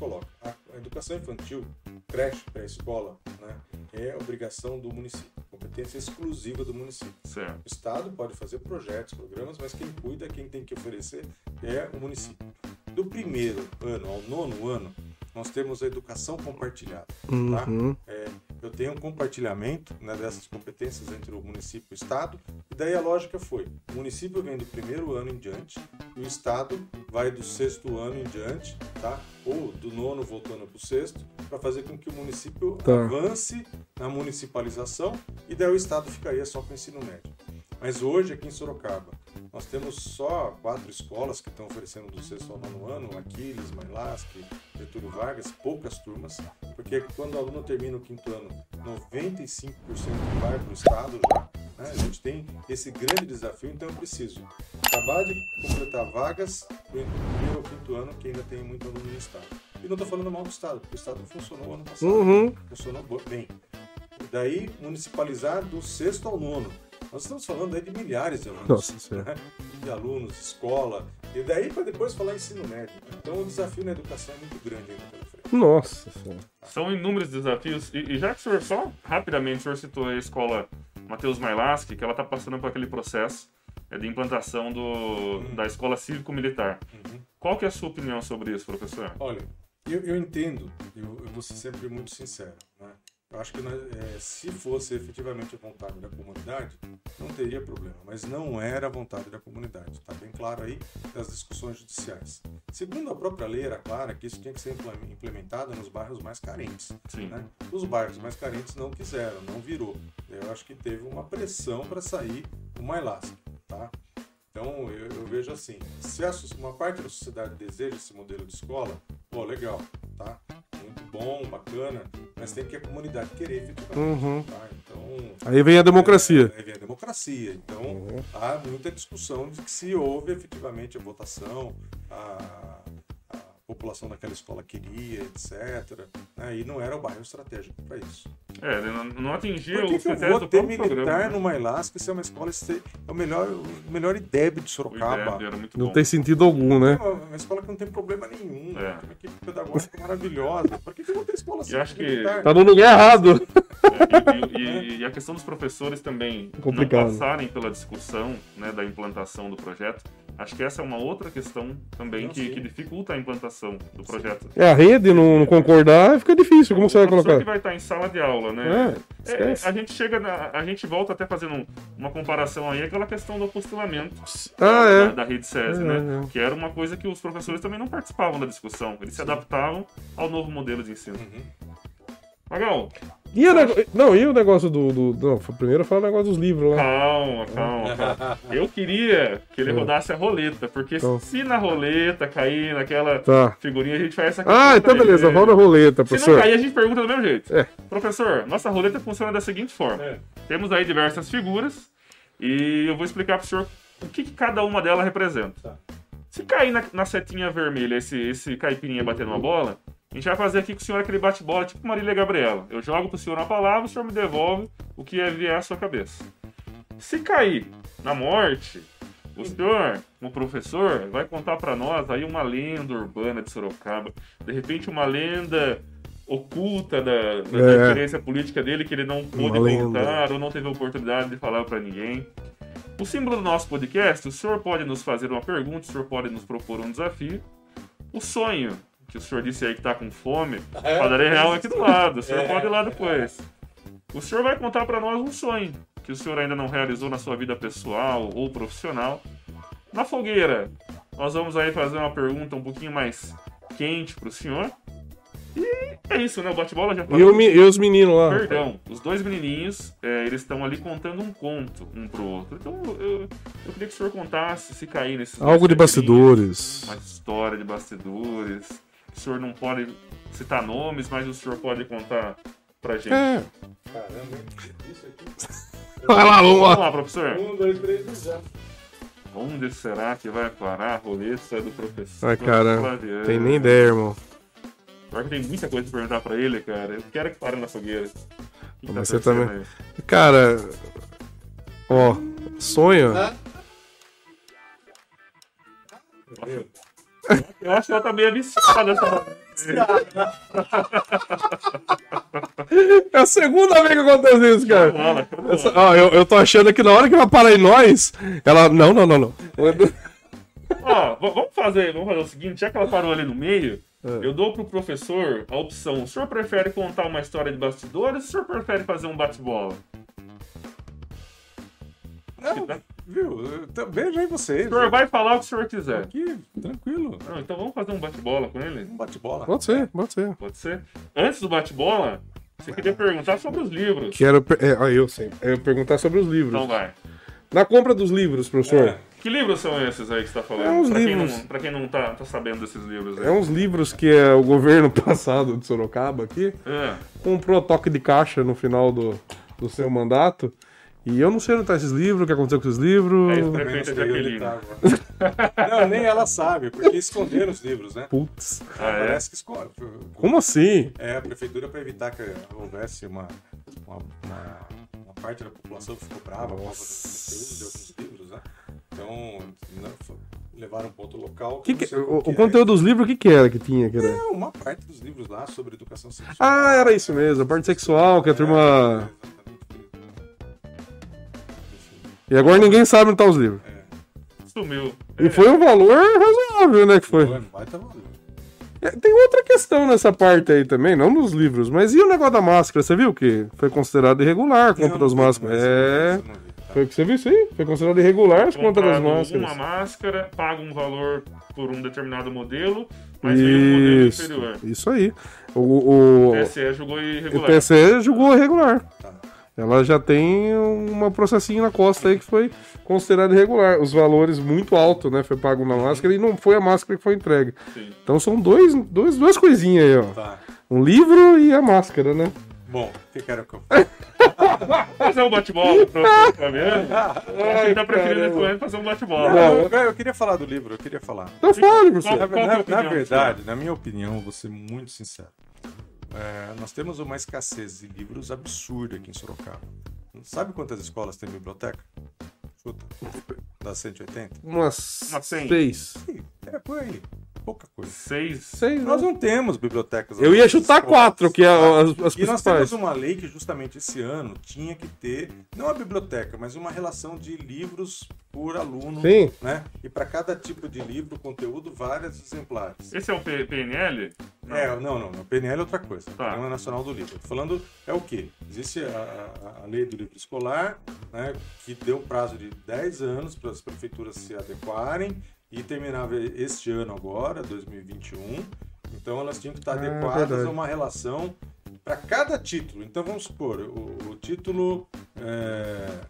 coloca a, educação infantil, creche, pré-escola, né, é obrigação do município, competência exclusiva do município. Certo. O Estado pode fazer projetos, programas, mas quem cuida, quem tem que oferecer é o município. Do primeiro ano ao nono ano, nós temos a educação compartilhada. Tá? Uhum. Tá? É, eu tenho um compartilhamento né, dessas competências entre o município e o Estado, e daí a lógica foi: o município vem do primeiro ano em diante, e o Estado vai do sexto ano em diante, tá? ou do nono voltando para o sexto, para fazer com que o município tá. avance na municipalização, e daí o Estado ficaria só com o ensino médio. Mas hoje, aqui em Sorocaba, nós temos só quatro escolas que estão oferecendo do sexto ao nono ano, Aquiles, Mailasque, Getúlio Vargas, poucas turmas, porque quando o aluno termina o quinto ano, 95% vai para o Estado já. Né? A gente tem esse grande desafio, então eu preciso acabar de completar vagas para o primeiro ou quinto ano, que ainda tem muito aluno no Estado. E não estou falando mal do Estado, porque o Estado funcionou ano passado, uhum. funcionou bem. Daí, municipalizar do sexto ao nono. Nós estamos falando aí de milhares de alunos. Nossa, né? De alunos, escola. E daí para depois falar ensino médio. Então o desafio na educação é muito grande ainda pela frente. Nossa São inúmeros desafios. E, e, já que o senhor só rapidamente o senhor citou a escola Matheus Mailaski, que ela está passando por aquele processo é, de implantação do, uhum. da escola cívico-militar. Uhum. Qual que é a sua opinião sobre isso, professor? Olha, eu, eu entendo, eu, eu, vou ser sempre muito sincero. Né? Eu acho que é, se fosse efetivamente a vontade da comunidade, não teria problema, mas não era a vontade da comunidade. Está bem claro aí das discussões judiciais. Segundo a própria lei, era clara que isso tinha que ser implementado nos bairros mais carentes. Né? Os bairros mais carentes não quiseram, não virou. Eu acho que teve uma pressão para sair o mais Tá? Então eu, eu, vejo assim: se uma parte da sociedade deseja esse modelo de escola, pô, legal, tá? Muito bom, bacana mas tem que a comunidade querer efetivamente. Uhum. Tá? Então, aí vem a democracia. É, aí vem a democracia. Então, uhum. há muita discussão de que se houve efetivamente a votação, a, a população daquela escola queria, etc. Né? E não era o bairro estratégico para isso. É, não, não atingia os critérios eu vou ter militar programa, numa Elasca se é uma escola é o melhor, o melhor IDEB de Sorocaba. IDEB não bom. tem sentido algum, né? É uma, escola que não tem problema nenhum, é. tem uma equipe pedagógica maravilhosa. Por escola assim? acho que tá no lugar errado. É, e, e, e, a questão dos professores também Complicado. não passarem pela discussão né, da implantação do projeto Acho que essa é uma outra questão também que, que, dificulta a implantação do projeto. É, a rede não, não concordar fica difícil. Como o você vai colocar? que vai estar em sala de aula, né? É, é, a gente chega, na, a gente volta até fazendo uma comparação aí, aquela questão do apostilamento ah, da, é. da, da, rede SESI, é, né? É. Que era uma coisa que os professores também não participavam da discussão. Eles se adaptavam ao novo modelo de ensino. Uhum. Magal, E o nego... Não, e o negócio do. do... Não, primeiro fala o negócio dos livros lá. calma, calma, calma. Eu queria que ele rodasse a roleta, porque Então. se na roleta cair naquela Tá. figurinha, a gente faz essa Ah, então beleza, ele. roda a roleta, Se não professor. cair, a gente pergunta do mesmo jeito. É. Professor, nossa roleta funciona da seguinte forma. É. Temos aí diversas figuras e eu vou explicar pro senhor o que, que cada uma delas representa. Tá. Se cair na, na setinha vermelha esse, esse caipirinha batendo uma bola, a gente vai fazer aqui com o senhor aquele bate-bola tipo Marília Gabriela. Eu jogo pro senhor uma palavra, o senhor me devolve o que vier à sua cabeça. Se cair na morte, o senhor, como professor, vai contar pra nós aí uma lenda urbana de Sorocaba. De repente, uma lenda oculta da, da É. experiência política dele que ele não pôde contar ou não teve oportunidade de falar pra ninguém. O símbolo do nosso podcast, o senhor pode nos fazer uma pergunta, o senhor pode nos propor um desafio. O sonho, que o senhor disse aí que tá com fome, É. padaria real aqui do lado, o senhor É. pode ir lá depois. O senhor vai contar pra nós um sonho que o senhor ainda não realizou na sua vida pessoal ou profissional. Na fogueira, nós vamos aí fazer uma pergunta um pouquinho mais quente pro senhor. E é isso, né? O bate-bola já E, o me- e os meninos lá? Perdão, os dois menininhos, é, eles estão ali contando um conto um pro outro. Então eu, eu queria que o senhor contasse, se cair nesses. Algo de bastidores. Uma história de bastidores. O senhor não pode citar nomes, mas o senhor pode contar pra gente. É. Caramba, hein? Isso aqui. Vai lá, vamos Vamos lá. lá, professor. Um, dois, três e já. Onde será que vai parar a roleta do professor? Ai, cara, Flaviano? Tem nem ideia, irmão. Pior que tem muita coisa pra perguntar pra ele, cara. Eu quero que pare na fogueira. Tá Mas você também- aí? Cara, ó, sonho. Eu acho que ela tá meio viciada essa. É a segunda vez que acontece isso, cara. Essa- ó, eu, eu tô achando que na hora que vai parar em nós, ela. Não, não, não, não. Ó, vamos fazer, vamos fazer o seguinte, já que ela parou ali no meio, É. eu dou pro professor a opção. O senhor prefere contar uma história de bastidores ou o senhor prefere fazer um bate-bola? Não, viu? Tô- Veja aí vocês. O senhor vai falar o que o senhor quiser. Aqui, tranquilo. Não, então vamos fazer um bate-bola com ele? Um bate-bola. Pode ser, pode ser. Pode ser? Antes do bate-bola, você queria perguntar sobre os livros. Quero. per- É, ó, eu sei. Eu ia perguntar sobre os livros. Então vai. Na compra dos livros, professor. É. Que livros são esses aí que você tá falando? É uns pra, quem livros. não, pra quem não tá, tá sabendo desses livros aí. É uns livros que é, o governo passado de Sorocaba aqui É. comprou a toque de caixa no final do, do seu mandato. E eu não sei onde tá esses livros, o que aconteceu com esses livros. É isso, Também Prefeita não nem ela sabe, porque esconderam os livros, né? Putz. Ah, é? Parece que esconde. Como assim? É, a prefeitura para evitar que houvesse uma, uma, uma, uma parte da população que ficou brava por causa de alguns livros, né? Então, levaram um ponto local. Que que- sei o, que o é. conteúdo dos livros, o que, que era que tinha? Que era? É, uma parte dos livros lá sobre educação sexual. Ah, era isso mesmo, a parte sexual, que a turma. É. E agora ninguém sabe onde tá os livros. Sumiu. E foi um valor razoável, né? Que foi. Vai tá valendo. É, Tem outra questão nessa parte aí também, não nos livros, mas e o negócio da máscara? Você viu que foi considerado irregular a compra das máscaras? É. vi, tá? Foi o que você viu isso aí? Foi considerado irregular as contas das máscaras. uma máscara, paga um valor por um determinado modelo, mas veio um modelo Isso, inferior. isso aí. O, o, O TSE julgou o irregular. TSE julgou irregular. Tá. Ela já tem um processinho na costa aí que foi considerado irregular. Os valores muito altos, né? Foi pago na máscara e não foi a máscara que foi entregue. Sim. Então são dois, dois, duas coisinhas aí, ó. Tá. Um livro e a máscara, né? Bom, o que era que eu Fazer um bate-bola, professor Fabiano. Acho que tá preferindo momento fazer um bate-bola. Não, eu, eu queria falar do livro, eu queria falar. Então fale, professor. Na, que é na- na verdade, na minha opinião, vou ser muito sincero. É, nós temos uma escassez de livros absurda aqui em Sorocaba. Sabe quantas escolas tem biblioteca? Chuta. Das 180? Umas Umas cem. seis. Sim, é por aí. Pouca coisa. Seis. Seis, Nós não. não temos bibliotecas. Eu ia chutar escolas, quatro, que é as, as E nós temos uma lei que justamente esse ano tinha que ter, não a biblioteca, mas uma relação de livros por aluno, Sim. né? E para cada tipo de livro, conteúdo, vários exemplares. Esse é o PNL? Não. É, não, não, não. PNL é outra coisa. Tá. Programa Nacional do Livro. Tô falando é o quê? Existe a, a- a lei do livro escolar, né, que deu um prazo de 10 anos para as prefeituras se adequarem e terminava este ano agora, 2021. Então elas tinham que estar Ah, adequadas verdade. a uma relação para cada título. Então vamos supor, o, o título é,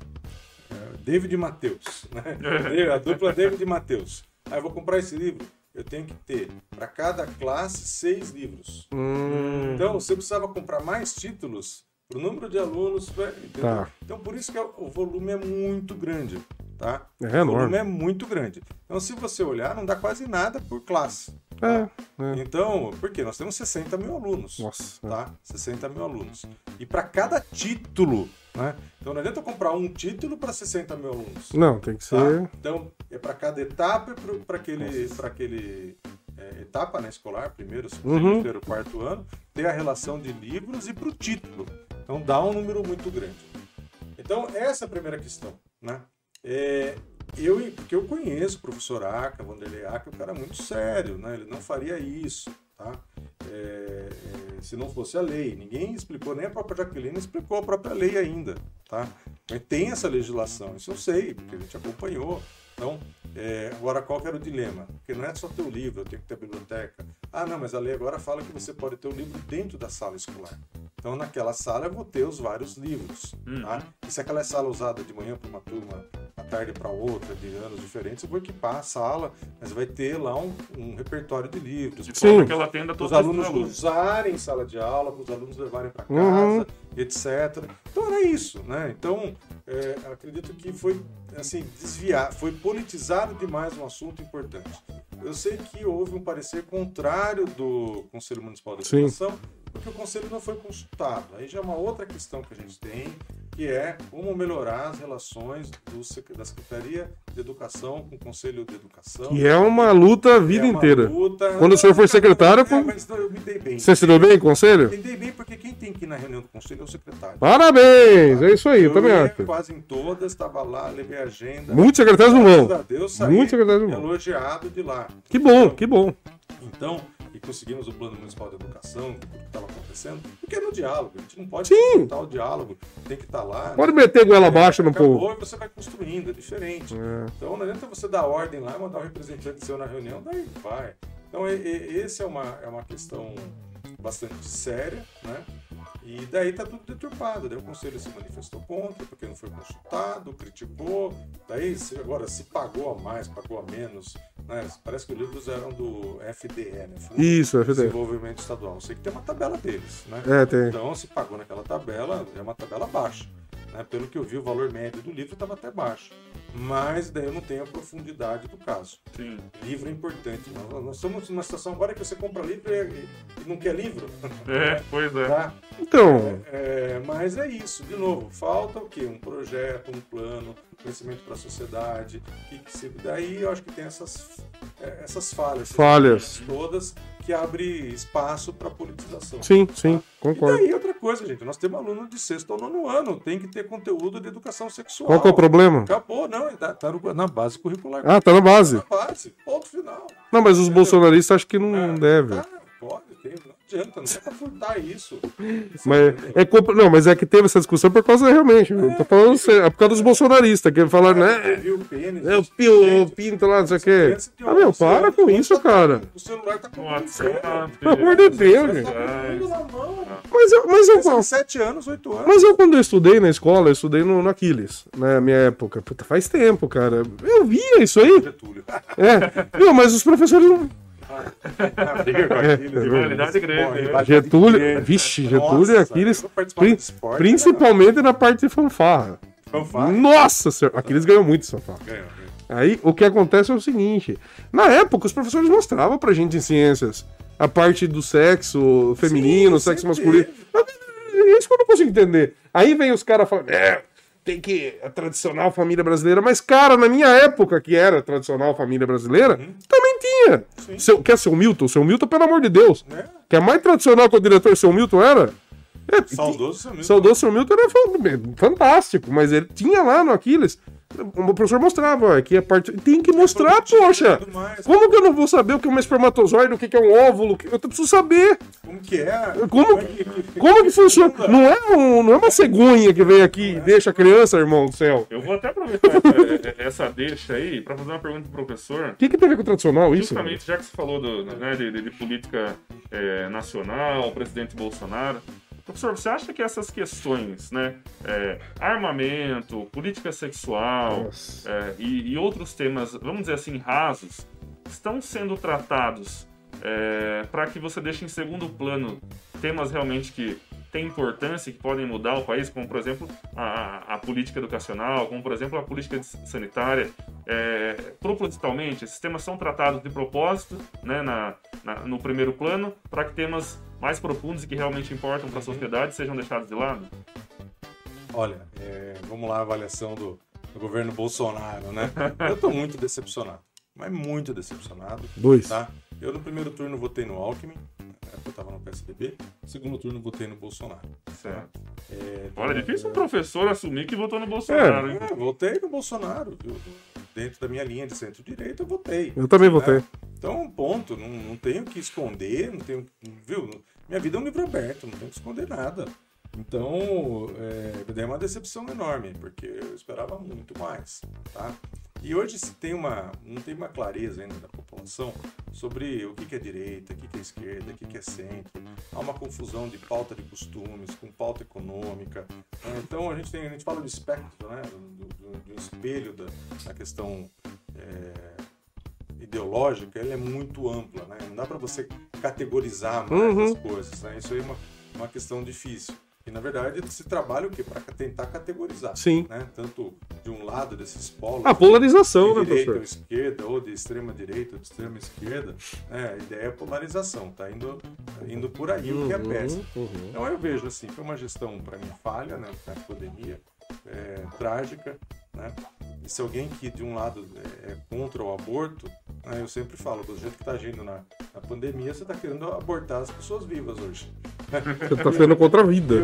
é, David Mateus, né? a dupla David Mateus. Aí eu vou comprar esse livro, eu tenho que ter para cada classe seis livros. Hum, Então você precisava comprar mais títulos para o número de alunos. entendeu? Tá. Então por isso que o volume é muito grande. Tá? É O volume enorme. é muito grande. Então se você olhar, não dá quase nada por classe. É, tá? é. Então, porque nós temos 60 mil alunos. Nossa. Tá? 60 mil alunos. E para cada título, né? Então não adianta eu comprar um título para 60 mil alunos. Não, tem que Tá? ser. Então, é para cada etapa, para aquele, pra aquele é, etapa né, escolar, primeiro, segundo, Uhum. terceiro, quarto ano, ter a relação de livros e para o título. Então, dá um número muito grande. Então, essa é a primeira questão. Né? É, eu, porque eu conheço o professor Aca, Vanderlei Aca, é um cara muito sério, né? ele não faria isso. Tá? É, é, se não fosse a lei. Ninguém explicou, nem a própria Jaqueline explicou a própria lei ainda. Tá? Mas tem essa legislação, isso eu sei, porque a gente acompanhou. Então, é, agora qual que era o dilema? Porque não é só ter o livro, eu tenho que ter a biblioteca. Ah, não, mas a lei agora fala que você pode ter o livro dentro da sala escolar. Então, naquela sala eu vou ter os vários livros. Tá? E se aquela sala é usada de manhã para uma turma, à tarde para outra, de anos diferentes, eu vou equipar a sala, mas vai ter lá um, um repertório de livros. De Sim. forma que ela atenda Os todos alunos os alunos. usarem em sala de aula, para os alunos levarem para casa, Uhum. etc. Então era isso, né? Então é, acredito que foi assim desviar, foi politizado demais um assunto importante. Eu sei que houve um parecer contrário do Conselho Municipal de Sim. Porque o conselho não foi consultado. Aí já é uma outra questão que a gente tem, que é como melhorar as relações do, da Secretaria de Educação com o Conselho de Educação. Que é uma luta a vida É inteira. luta- Quando o senhor for secretário, É, pô- mas eu me dei bem. Você se deu bem, conselho? Me dei bem porque quem tem que ir na reunião do conselho é o secretário. Parabéns! É isso aí, eu também acho. quase em todas, estava lá, levei a agenda. Muitos secretários não Graças vão. a Deus, saí Muitos secretários não vão. elogiado de lá. Que bom, que bom. Então, e conseguimos o plano municipal de educação, tudo que estava acontecendo, porque é no diálogo, a gente não pode cortar o diálogo, tem que estar lá. Pode meter goela abaixo no povo. e você vai construindo, é diferente. É. Então não adianta você dar ordem lá, mandar um representante seu na reunião, daí vai. Então e, e, esse é uma, é uma questão bastante séria, né? E daí tá tudo deturpado. Daí o conselho se manifestou contra, porque não foi consultado, criticou. Daí agora se pagou a mais, pagou a menos. Né? Parece que os livros eram do FDE, né? Fundo Isso, de FDE. Desenvolvimento Estadual. Eu sei que tem uma tabela deles, né? É, tem. Então se pagou naquela tabela, é uma tabela baixa. Né? Pelo que eu vi, o valor médio do livro estava até baixo. Mas daí eu não tenho a profundidade do caso. Sim. Livro é importante. Nós, nós estamos numa situação agora que você compra livro e, e não quer livro. É, pois é. Tá? Então, É, mas é isso, de novo, falta o quê? Um projeto, um plano, conhecimento para a sociedade. Que, que se, daí eu acho que tem essas, é, essas falhas. essas Falhas. Todas que abre espaço para politização. sim, sim, E concordo. daí outra coisa, gente, nós temos aluno de sexto ao nono ano, tem que ter conteúdo de educação sexual. Qual que é o problema? Acabou, não, tá, tá na base curricular. Ah, tá na base. Na base, ponto final. Não, mas os bolsonaristas acham que não É, deve. Tá, adianta, não é pra furtar isso. Mas é Não, mas é que teve essa discussão por causa realmente. Eu tô falando sério, é por causa dos bolsonaristas, que falaram, né? Viu o pênis, É o pio, o gente, pinto lá, não sei o quê. Ah, meu, 11 para com isso, tá- cara. O celular tá com. Pelo amor de Deus, gente. Mas eu, mas eu, 7 anos, 8 anos. mas eu, quando eu estudei na escola, eu estudei no, no Aquiles, na minha época. Puta, faz tempo, cara. Eu via isso aí. É. Não, mas os professores não. Rivalidade grande, Bom, né? rivalidade Getúlio. grande. Vixe, Getúlio e Aquiles. prin- esporte, principalmente na parte de fanfarra. né? Fanfarra. Nossa senhora, Aquiles ganhou muito essa fanfarra. Ganhou, ganhou. Aí o que acontece é o seguinte: na época, os professores mostravam pra gente em ciências a parte do sexo feminino, Sim, sexo masculino. É isso que eu não consigo entender. Aí vem os caras falando, é, tem que a tradicional família brasileira. Mas, cara, na minha época, que era a tradicional família brasileira, também tinha. Sim. Seu, quer ser o Milton? Seu Milton, pelo amor de Deus. Né? Que é mais tradicional que o diretor seu Milton era? É, Saudoso seu mesmo. Saudoso seu Milton era fan- fantástico, mas ele tinha lá no Aquiles. O professor mostrava, ó, aqui a parte. Tem que mostrar, poxa! tudo mais. Como que eu não vou saber o que é um espermatozoide, o que é um óvulo? Eu preciso saber. Como que é? Como, é que- como funciona? Não é, um, não é uma cegonha que vem aqui e deixa a criança, irmão do céu. Eu vou até aproveitar essa, essa deixa aí pra fazer uma pergunta pro professor. O que, que tem a ver com o tradicional isso? Justamente, já que você falou do, né, de, de- política é, nacional, o presidente Bolsonaro. Professor, você acha que essas questões, né, é, armamento, política sexual é, e, e, outros temas, vamos dizer assim, rasos, estão sendo tratados é, para que você deixe em segundo plano temas realmente que têm importância, que podem mudar o país, como por exemplo a, a política educacional, como por exemplo a política sanitária. É, propositalmente, esses temas são tratados de propósito né, na, na no primeiro plano para que temas mais profundos e que realmente importam para a sociedade sejam deixados de lado? Olha, é, vamos lá, a avaliação do, do governo Bolsonaro, né? Eu estou muito decepcionado, mas muito decepcionado. Dois. Tá? Eu no primeiro turno votei no Alckmin, eu estava no PSDB. Segundo turno votei no Bolsonaro. Certo. É, Olha, é difícil um professor assumir que votou no Bolsonaro. É, é, votei no Bolsonaro. Eu, dentro da minha linha de centro-direita, eu votei. Eu também né? votei. Então, ponto. Não, não tenho que esconder, não tenho. Viu? Minha vida é um livro aberto, não tenho que esconder nada. Então, é, uma decepção enorme, porque eu esperava muito mais, tá? E hoje se tem uma, não tem uma clareza ainda da população sobre o que é direita, o que é esquerda, o que é centro. Há uma confusão de pauta de costumes com pauta econômica. Né? Então a gente tem, a gente fala do espectro, né? do, do, do espelho da, da questão é, ideológica, ela é muito ampla, né? Não dá para você categorizar mais uhum. as coisas, né? Isso aí é uma, uma questão difícil. E na verdade se trabalha o quê? Para tentar categorizar. Sim. Né? Tanto de um lado desses polos. A polarização, de né, direita ou esquerda, ou de extrema direita ou de extrema esquerda. Né? A ideia é polarização, tá indo, indo por aí uhum, o que é uhum, péssimo. Uhum. Então eu vejo assim, foi uma gestão, para mim, falha, né? Na pandemia, é, trágica, né? E se alguém que de um lado é, é contra o aborto, né, eu sempre falo, do jeito que está agindo na, na pandemia, você está querendo abortar as pessoas vivas hoje. Você está sendo contra a vida.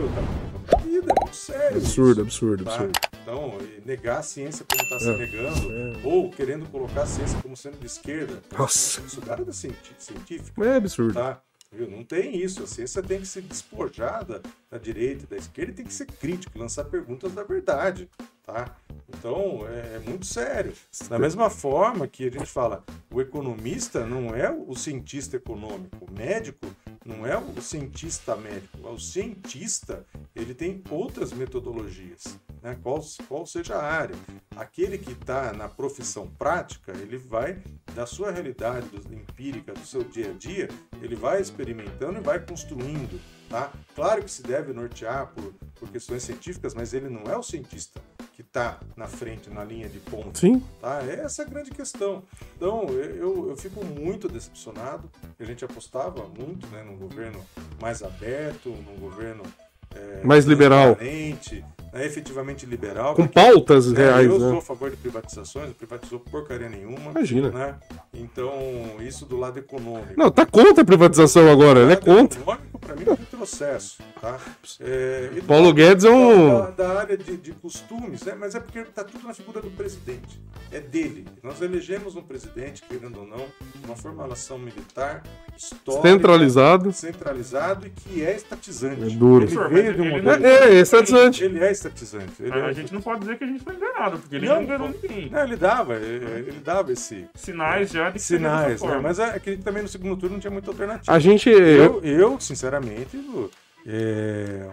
Tá vida, é sério. Absurdo, absurdo, tá? absurdo. Então, negar a ciência como está se é, negando, é. ou querendo colocar a ciência como sendo de esquerda. Nossa. Isso nada da científica. É absurdo. Tá? Viu? Não tem isso. A ciência tem que ser despojada da direita e da esquerda e tem que ser crítico, lançar perguntas da verdade. Tá? Então, é, é, muito sério. Da mesma forma que a gente fala, o economista não é o cientista econômico, o médico não é o cientista médico, o cientista ele tem outras metodologias, né? qual, qual seja a área. Aquele que está na profissão prática, ele vai da sua realidade do, empírica, do seu dia a dia, ele vai experimentando e vai construindo. Tá? Claro que se deve nortear por, por questões científicas, mas ele não é o cientista que está na frente, na linha de ponta. Sim. Tá? Essa é a grande questão. Então, eu, eu fico muito decepcionado. A gente apostava muito né, num governo mais aberto, num governo é, mais liberal. É efetivamente liberal. Com porque, pautas é, reais. Eu né? sou a favor de privatizações, não privatizou porcaria nenhuma. Imagina. Né? Então, isso do lado econômico. Não, tá contra a privatização agora, ele é contra. É retrocesso. Tá? É, Paulo Guedes é um. Da, da área de, de, costumes, né? mas é porque tá tudo na figura do presidente. É dele. Nós elegemos um presidente, querendo ou não, uma formulação militar histórica, centralizado. centralizado e que é estatizante. É duro. Ele veio de um é, é, é estatizante. Ele é estatizante. Ele a, é... a gente não pode dizer que a gente foi enganado, porque ele não, não enganou ninguém. Não, ele dava, ele, ele, dava esse... Sinais já de Sinais, né? Mas é que também no segundo turno não tinha muita alternativa. A gente... Eu, eu sinceramente... É,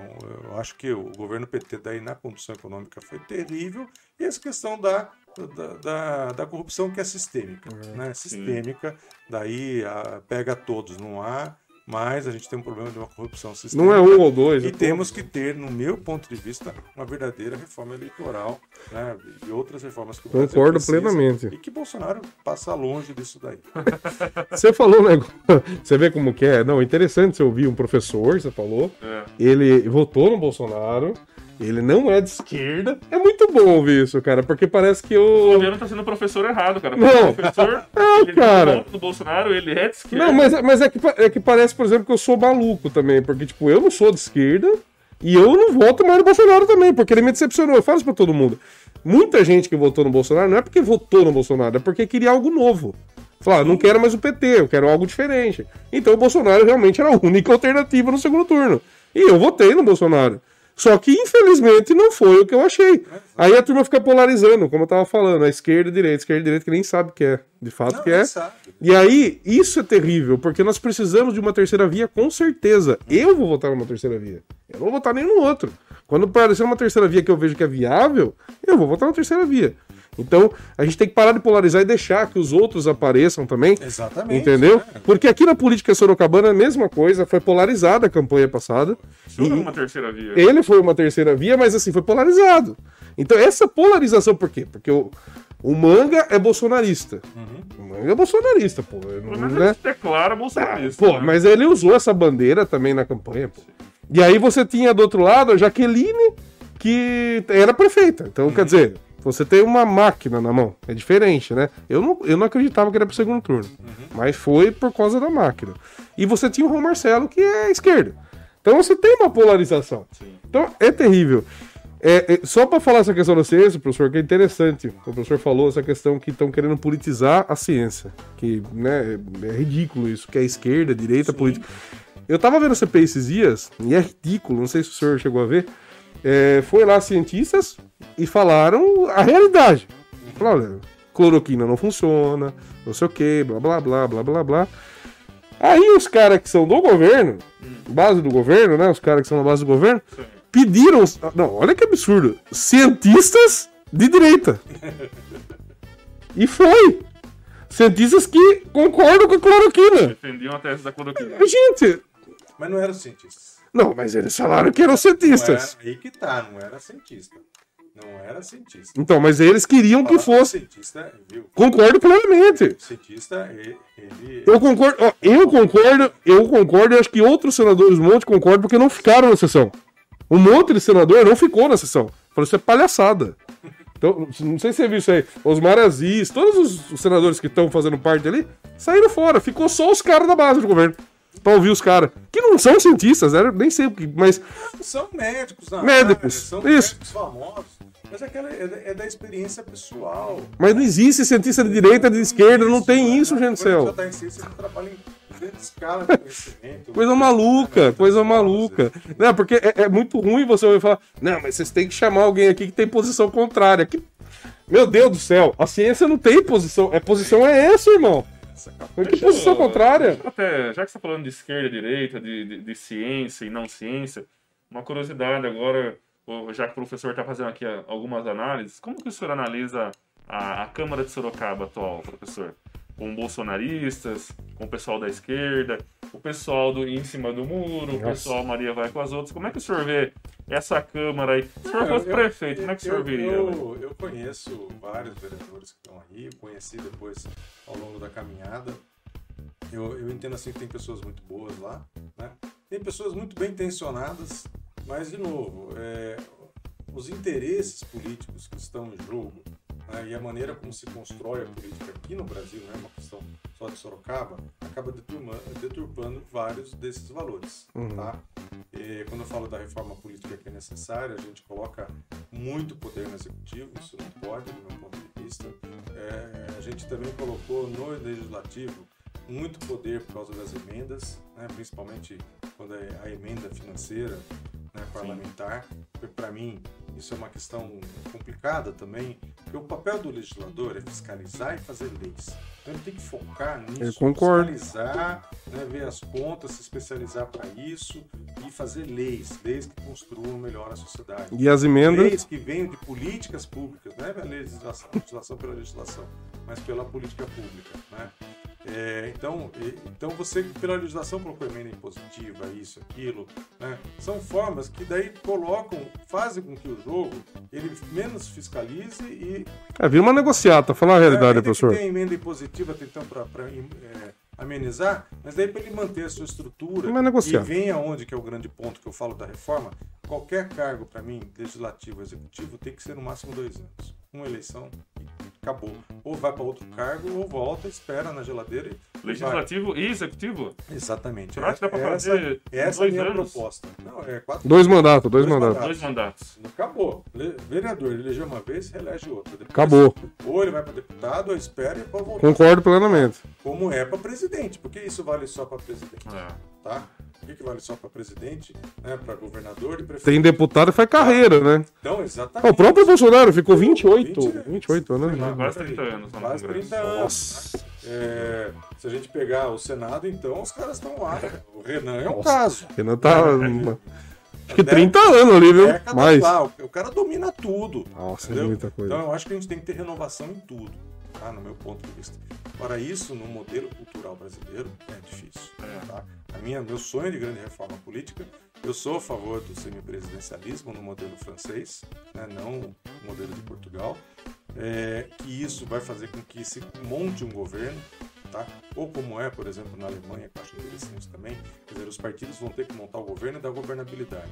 eu acho que o governo PT daí na condução econômica foi terrível e essa questão da, da, da, da corrupção que é sistêmica, uhum, né? Sistêmica, daí a, pega todos, não há mas a gente tem um problema de uma corrupção sistêmica. Não é um ou dois. E é temos que ter, no meu ponto de vista, uma verdadeira reforma eleitoral né, e outras reformas que o Concordo plenamente. E que Bolsonaro passa longe disso daí. você falou um negócio. Você vê como que é? Não, interessante você ouvir um professor, você falou. É. Ele votou no Bolsonaro. Ele não é de esquerda. É muito bom ouvir isso, cara, porque parece que o. O governo tá sendo professor errado, cara. Não. O professor. Não, ele cara. do Bolsonaro, ele é de esquerda. Não, mas, mas é, que, é que parece, por exemplo, que eu sou maluco também, porque, tipo, eu não sou de esquerda e eu não voto mais no Bolsonaro também, porque ele me decepcionou. Eu falo isso pra todo mundo. Muita gente que votou no Bolsonaro não é porque votou no Bolsonaro, é porque queria algo novo. Falar, ah, não quero mais o PT, eu quero algo diferente. Então o Bolsonaro realmente era a única alternativa no segundo turno. E eu votei no Bolsonaro. Só que, infelizmente, não foi o que eu achei. Aí a turma fica polarizando, como eu tava falando, a esquerda e a direita, a esquerda e a direita que nem sabe o que é, de fato não, que é. Sabe. E aí, isso é terrível, porque nós precisamos de uma terceira via com certeza. Eu vou votar numa terceira via. Eu não vou votar nem no outro. Quando aparecer uma terceira via que eu vejo que é viável, eu vou votar na terceira via. Então, a gente tem que parar de polarizar e deixar que os outros apareçam também. Exatamente. Entendeu? né? Porque aqui na política sorocabana é a mesma coisa, foi polarizada a campanha passada. Senhor é uma terceira via. Ele foi uma terceira via, mas assim, foi polarizado. Então, essa polarização, por quê? Porque o, o manga é bolsonarista. O manga é bolsonarista, pô. Pelo Não, menos né? ele declara bolsonarista. Pô, né? mas ele usou essa bandeira também na campanha, pô. E aí você tinha do outro lado a Jaqueline, que era prefeita. Então, quer dizer, você tem uma máquina na mão. É diferente, né? Eu não, eu não acreditava que era pro segundo turno. Mas foi por causa da máquina. E você tinha o João Marcelo, que é esquerda. Então você tem uma polarização. Sim. Então é terrível. É, é, só para falar essa questão da ciência, professor, que é interessante. O professor falou essa questão que estão querendo politizar a ciência. Que né, é, é ridículo isso, que é esquerda, direita, política. Eu tava vendo a CPI esses dias, e é ridículo, não sei se o senhor chegou a ver. É, foi lá cientistas e falaram a realidade. Falaram, olha, cloroquina não funciona, não sei o que, blá blá blá blá blá blá. Aí os caras que são do governo, base do governo, né? Os caras que são na base do governo, pediram. Não, olha que absurdo. Cientistas de direita. E foi. Cientistas que concordam com a cloroquina. Defendiam a tese da cloroquina. Gente, Mas não eram cientistas. não, mas eles falaram que eram Não cientistas. era, aí que tá, não era cientista. Não era cientista. Então, mas eles queriam que fosse. Cientista, viu? Concordo plenamente. Cientista, ele. Eu concordo, eu concordo, eu concordo, e acho que outros senadores do monte concordam porque não ficaram na sessão. Um monte de senador não ficou na sessão. Falou, isso é palhaçada. Então, não sei se você viu isso aí. Osmar Aziz, todos os- os senadores que estão fazendo parte ali, saíram fora. Ficou só os caras da base do governo. Pra ouvir os caras. Que não são cientistas, era, nem sei o que, mas. São médicos, na Médicos, área, são isso. médicos famosos. Mas é, aquela, é, da, é da experiência pessoal. Mas não existe cientista de direita, de esquerda, não tem isso, gente do céu. já tá em ciência, você trabalha em grande escala de conhecimento. Coisa maluca, coisa maluca. Não, porque é, é muito ruim você ouvir falar, não, mas vocês têm que chamar alguém aqui que tem posição contrária. Que... Meu Deus do céu, a ciência não tem posição. É posição é essa, irmão. Que posição contrária? Até, já que você tá falando de esquerda, direita, de, de, de ciência e não ciência, uma curiosidade agora, já que o professor está fazendo aqui a- algumas análises, como que o senhor analisa a, a Câmara de Sorocaba atual, professor? Com bolsonaristas, com o pessoal da esquerda, o pessoal do em cima do muro, o Nossa. pessoal Maria vai com as outras. Como é que o senhor vê essa Câmara aí? Se o senhor fosse eu- prefeito, como é que o senhor eu, veria? Eu, eu conheço vários vereadores que estão aí, conheci depois ao longo da caminhada. Eu, eu entendo assim que tem pessoas muito boas lá, né? Tem pessoas muito bem intencionadas, mas de novo, é, os interesses políticos que estão em jogo né, e a maneira como se constrói a política aqui no Brasil, não é uma questão só de Sorocaba, acaba deturma- deturpando vários desses valores. Tá? E quando eu falo da reforma política que é necessária, a gente coloca muito poder no executivo, isso não pode, do meu ponto de vista. É, a gente também colocou no legislativo muito poder por causa das emendas, né, principalmente quando é a emenda financeira né, parlamentar. Para mim, isso é uma questão complicada também, porque o papel do legislador é fiscalizar e fazer leis. Então ele tem que focar nisso, Eu concordo. fiscalizar, né, ver as contas, se especializar para isso e fazer leis, leis que construam melhor a sociedade. E as emendas. Leis que venham de políticas públicas, não é legislação, legislação pela legislação, mas pela política pública, né? É, então, então você pela legislação colocou emenda impositiva, isso, aquilo, né? São formas que daí colocam, fazem com que o jogo ele menos fiscalize e É, vira uma negociata, falar a realidade, ainda professor. Tem emenda impositiva tentando para amenizar, mas daí para ele manter a sua estrutura negociar. e vem aonde que é o grande ponto que eu falo da reforma, qualquer cargo para mim, legislativo, executivo, tem que ser no máximo dois anos. Uma eleição e acabou. Ou vai para outro cargo, ou volta, espera na geladeira e Legislativo e executivo? vai. Exatamente. Prática dá pra essa, fazer essa é a minha anos? proposta. Não, é quatro Dois mandatos, dois Dois mandatos. Dois mandatos. Acabou. Vereador, ele elegeu uma vez, reelege outra. Depois, Acabou. Ou ele vai para deputado, ou espera e pode voltar. Concordo plenamente. Como é para presidente, porque isso vale só para presidente, É. tá? Por que, que vale só para presidente, né? Para governador e prefeito? Tem deputado que faz carreira, né? Então, Ah, exatamente. O próprio Bolsonaro ficou 28, 20, 28 anos. né? Quase por aí. 30 anos Quase Congresso. 30 anos. né? É, se a gente pegar o Senado, então, os caras estão lá. O Renan é um caso. Renan tá. Acho que 30 anos ali, viu? Mais. lá. O, o cara domina tudo. Nossa, é entendeu? muita coisa. Então eu acho que a gente tem que ter renovação em tudo, tá? No meu ponto de vista. Para isso, no modelo cultural brasileiro, é difícil. É. Tá? A minha, meu sonho de grande reforma política, eu sou a favor do semipresidencialismo no modelo francês, né? não o modelo de Portugal. É, que isso vai fazer com que se monte um governo, tá? ou como é, por exemplo, na Alemanha, que eu acho interessante também, quer dizer, os partidos vão ter que montar o governo e dar governabilidade.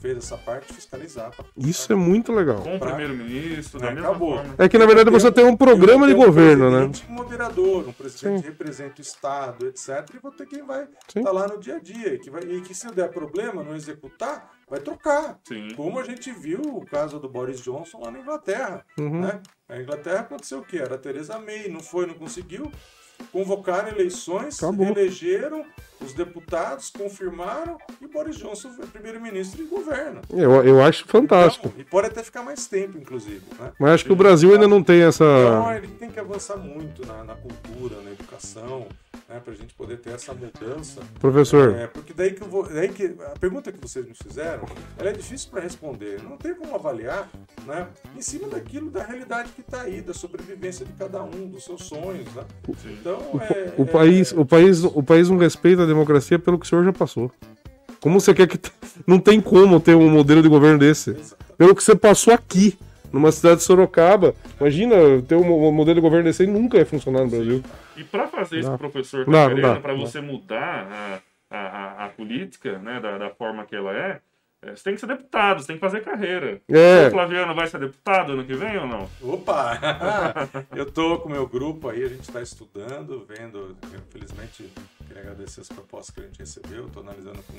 Fez essa parte, fiscalizar. pra- Isso é muito legal. Com o primeiro-ministro, É, mesma acabou. forma. É que na verdade você tem um programa de um governo, né? presidente moderador, um presidente Sim. que representa o Estado, etc. E vou ter quem vai estar lá no dia a dia. E que, vai, e que se der problema, não executar, vai trocar. Sim. Como a gente viu o caso do Boris Johnson lá na Inglaterra. Uhum. Né? A Inglaterra aconteceu o quê? Era a Theresa May, não foi, não conseguiu. Convocaram eleições, Acabou. elegeram os deputados, confirmaram e Boris Johnson foi primeiro-ministro e governa. Eu, eu acho fantástico. Então, e pode até ficar mais tempo, inclusive. Né? Mas acho que o Brasil ainda não tem essa. Então, ele tem que avançar muito na, na cultura, na educação, né, para a gente poder ter essa mudança. Professor, É, porque daí que, eu vou, daí que a pergunta que vocês me fizeram, ela é difícil para responder. Não tem como avaliar, né, em cima daquilo da realidade que está aí, da sobrevivência de cada um, dos seus sonhos, né? Então, é, o é- país, o, país, o país não respeita a democracia pelo que o senhor já passou. Como você quer que. Não tem como ter um modelo de governo desse. Pelo que você passou aqui, numa cidade de Sorocaba. Imagina ter um mo- modelo de governo desse aí nunca ia funcionar no Brasil. E para fazer isso Não. professor querendo, dá, para você mudar a, a, a, a política né, da, da forma que ela é, é, você tem que ser deputado, você tem que fazer carreira. É. O Flaviano vai ser deputado ano que vem ou não? Opa! eu tô com o meu grupo aí, a gente está estudando, vendo. Infelizmente, queria agradecer as propostas que a gente recebeu. Estou analisando com,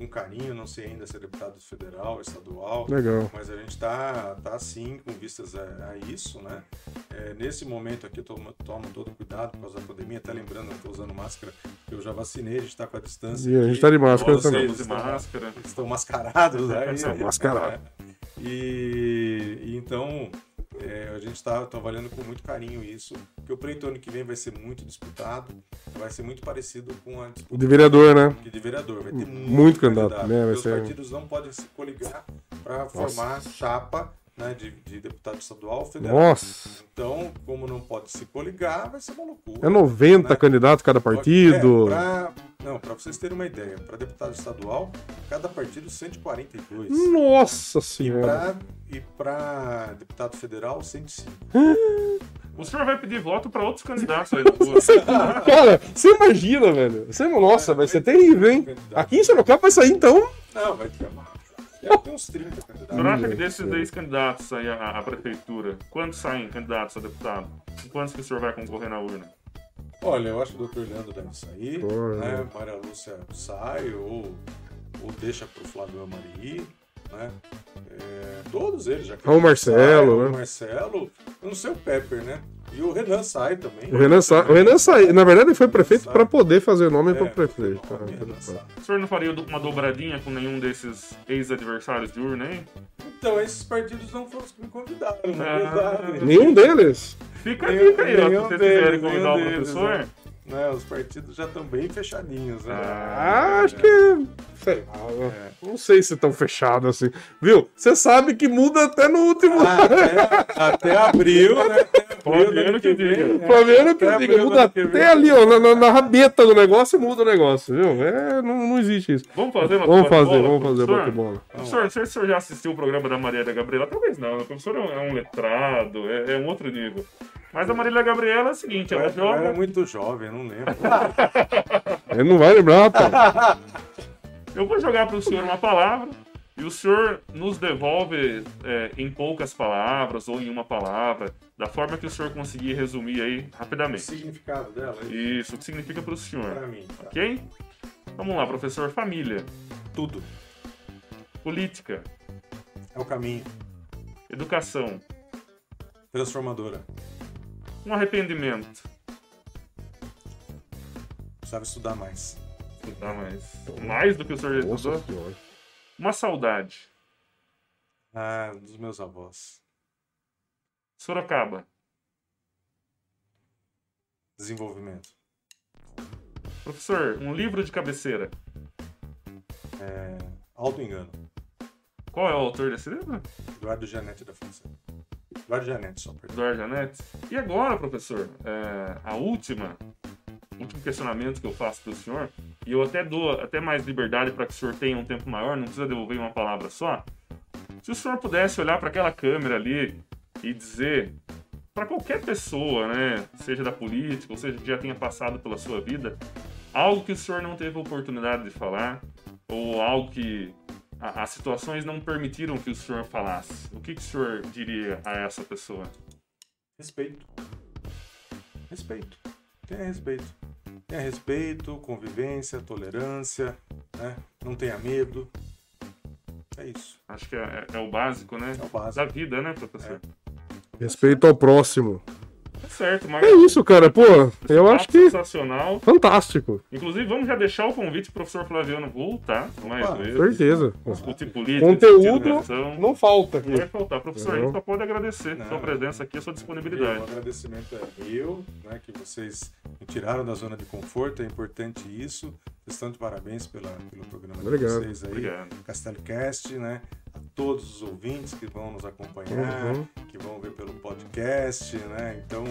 com carinho, não sei ainda se é deputado federal, estadual. Legal. Mas a gente está tá sim com vistas a, a isso, né? É, nesse momento aqui eu tomo, tomo todo cuidado por causa da pandemia, até lembrando, eu estou usando máscara, que eu já vacinei, a gente está com a distância. E a gente aqui. tá de máscara Vocês também. Estão- máscara. estão mascarados aí. Estão mascarados. E, e então é, a gente está avaliando com muito carinho isso, porque o pleito ano que vem vai ser muito disputado, vai ser muito parecido com a disputa De vereador, né? de vereador. Vai ter muito, Muito candidato, né? Vai Os ser- partidos não podem se coligar para formar chapa né, de, de deputado estadual federal. Nossa. Então, como não pode se coligar, vai ser uma loucura. É 90 né? candidatos cada partido. É, pra- não, para vocês terem uma ideia, para deputado estadual, cada partido 142. Nossa E senhora. para e pra deputado federal, 105. O senhor vai pedir voto para outros candidatos aí na. Cara, você imagina, velho. Você, nossa, vai ser terrível, hein? Aqui em Sorocaba vai sair, então. Não, vai ter uma. Deve ter uns 30 O senhor candidatos. acha que desses 10 candidatos aí à, à prefeitura, quantos saem candidatos a deputado? E quantos que o senhor vai concorrer na urna? Olha, eu acho que o doutor Leandro deve sair, Pô, né? Maria Lúcia sai, ou, ou deixa pro Flávio Amari, né? É, todos eles já. Raul Marcelo, sai, né? Marcelo, eu não sei o Pepper, né? E o Renan sai também. O Renan, sa... o Renan saiu. Na verdade, ele foi prefeito Sai. para poder fazer nome É, para prefeito. o Renan sai. O senhor não faria uma dobradinha com nenhum desses ex-adversários de urna, hein? Então, esses partidos não foram os que me convidaram, na Ah. verdade. Nenhum deles. Fica a dica aí, ó. Se vocês quiserem convidar o deles, professor, né? Né, os partidos já estão bem fechadinhos, né? Ah, acho que. Sei lá, Não sei se tão fechado assim. Viu? Você sabe que muda até no último. Ah, até, até abril, né? Até ano que vem, diga. né? Flaviano que Até diga, muda que até ali, ó, na, na- na rabeta do negócio, muda o negócio, viu? É, não, não existe isso. vamos fazer uma Vamos fazer, vamos fazer professor? bate-bola. Professor, não sei se o senhor já assistiu o programa da Marília Gabriela. Talvez não, o professor é um- é um letrado, é, é um outro nível. Mas a Marília Gabriela é o seguinte, ela Eu era joga... muito jovem, eu não lembro. Ele não vai lembrar, rapaz. Eu vou jogar para o senhor uma palavra e o senhor nos devolve é, em poucas palavras ou em uma palavra, da forma que o senhor conseguir resumir aí O rapidamente. significado dela é Isso, o que significa para o senhor, pra mim. tá? ok? Vamos lá, professor. Família, Tudo política, é o caminho. educação, Transformadora. um arrependimento. Precisava estudar mais. Dá mais, mais do que o senhor já Nossa estudou. Uma saudade. Ah, dos meus avós. Sorocaba, Desenvolvimento. professor. Um livro de cabeceira. É... Auto-engano. Qual é o autor desse livro? Eduardo Janete da França. Eduardo Janete, só perdão. Eduardo Janete. E agora, professor, é, a última, último questionamento que eu faço para o senhor, e eu até dou até mais liberdade para que o senhor tenha um tempo maior, não precisa devolver uma palavra só. Se o senhor pudesse olhar para aquela câmera ali e dizer para qualquer pessoa, né, seja da política, ou seja que já tenha passado pela sua vida, algo que o senhor não teve oportunidade de falar, ou algo que a- as situações não permitiram que o senhor falasse, o que, que o senhor diria a essa pessoa? Respeito. Respeito. Tenha respeito. Tenha respeito, convivência, tolerância, né? Não tenha medo. É isso. Acho que é, é o básico, né? É o básico. Da vida, né, professor? Respeito ao próximo. É certo, mas. É isso, cara. Pô, eu acho que Sensacional. fantástico. Inclusive, vamos já deixar o convite pro professor Flaviano voltar mais Opa, vezes. Certeza. Discutir política, Conteúdo não falta aqui. Não vai faltar. Professor, a gente só pode agradecer Não. sua presença aqui, a sua O disponibilidade. agradecimento é meu, né, que vocês me tiraram da zona de conforto, é importante isso. Vocês estão de parabéns pela, pelo programa Obrigado. de vocês aí, Obrigado. Castelicast, né? A todos os ouvintes que vão nos acompanhar, Uhum. que vão ver pelo podcast, né? Então,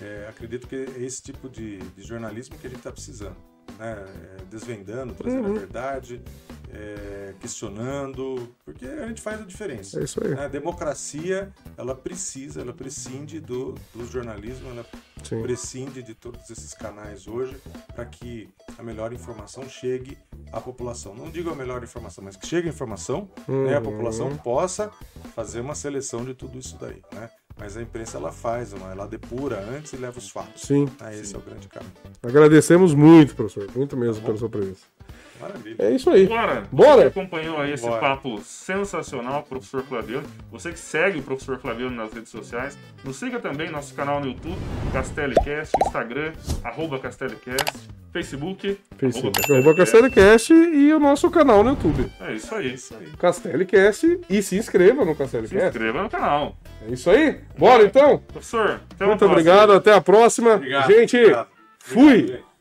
é, acredito que é esse tipo de, de jornalismo que a gente está precisando. Né? É, desvendando, trazendo Uhum. a verdade, é, questionando, porque a gente faz a diferença. É isso aí. A democracia, ela precisa, ela prescinde do, do jornalismo, ela Sim. prescinde de todos esses canais hoje para que a melhor informação chegue à população. Não digo a melhor informação, mas que chegue a informação, né, a Uhum. população possa fazer uma seleção de tudo isso daí, né? Mas a imprensa ela faz, uma, ela depura antes e leva os fatos. Sim. Ah, esse é o grande caminho. Agradecemos muito, professor. Muito mesmo pela sua presença. Maravilha. É isso aí. Bora! Bora! Você acompanhou aí esse Bora. papo sensacional professor Flaviano. Você que segue o professor Flaviano nas redes sociais, nos siga também no nosso canal no YouTube, CastelliCast, Instagram, arroba CastelliCast, Facebook, Facebook. arroba. CastelliCast e o nosso canal no YouTube. É isso aí. Isso aí. CastelliCast e se inscreva no Se CastelliCast. inscreva no canal. É isso aí. Bora então. Professor, até Muito próxima. obrigado. Até a próxima. Obrigado. Gente, obrigado. fui. Obrigado, gente.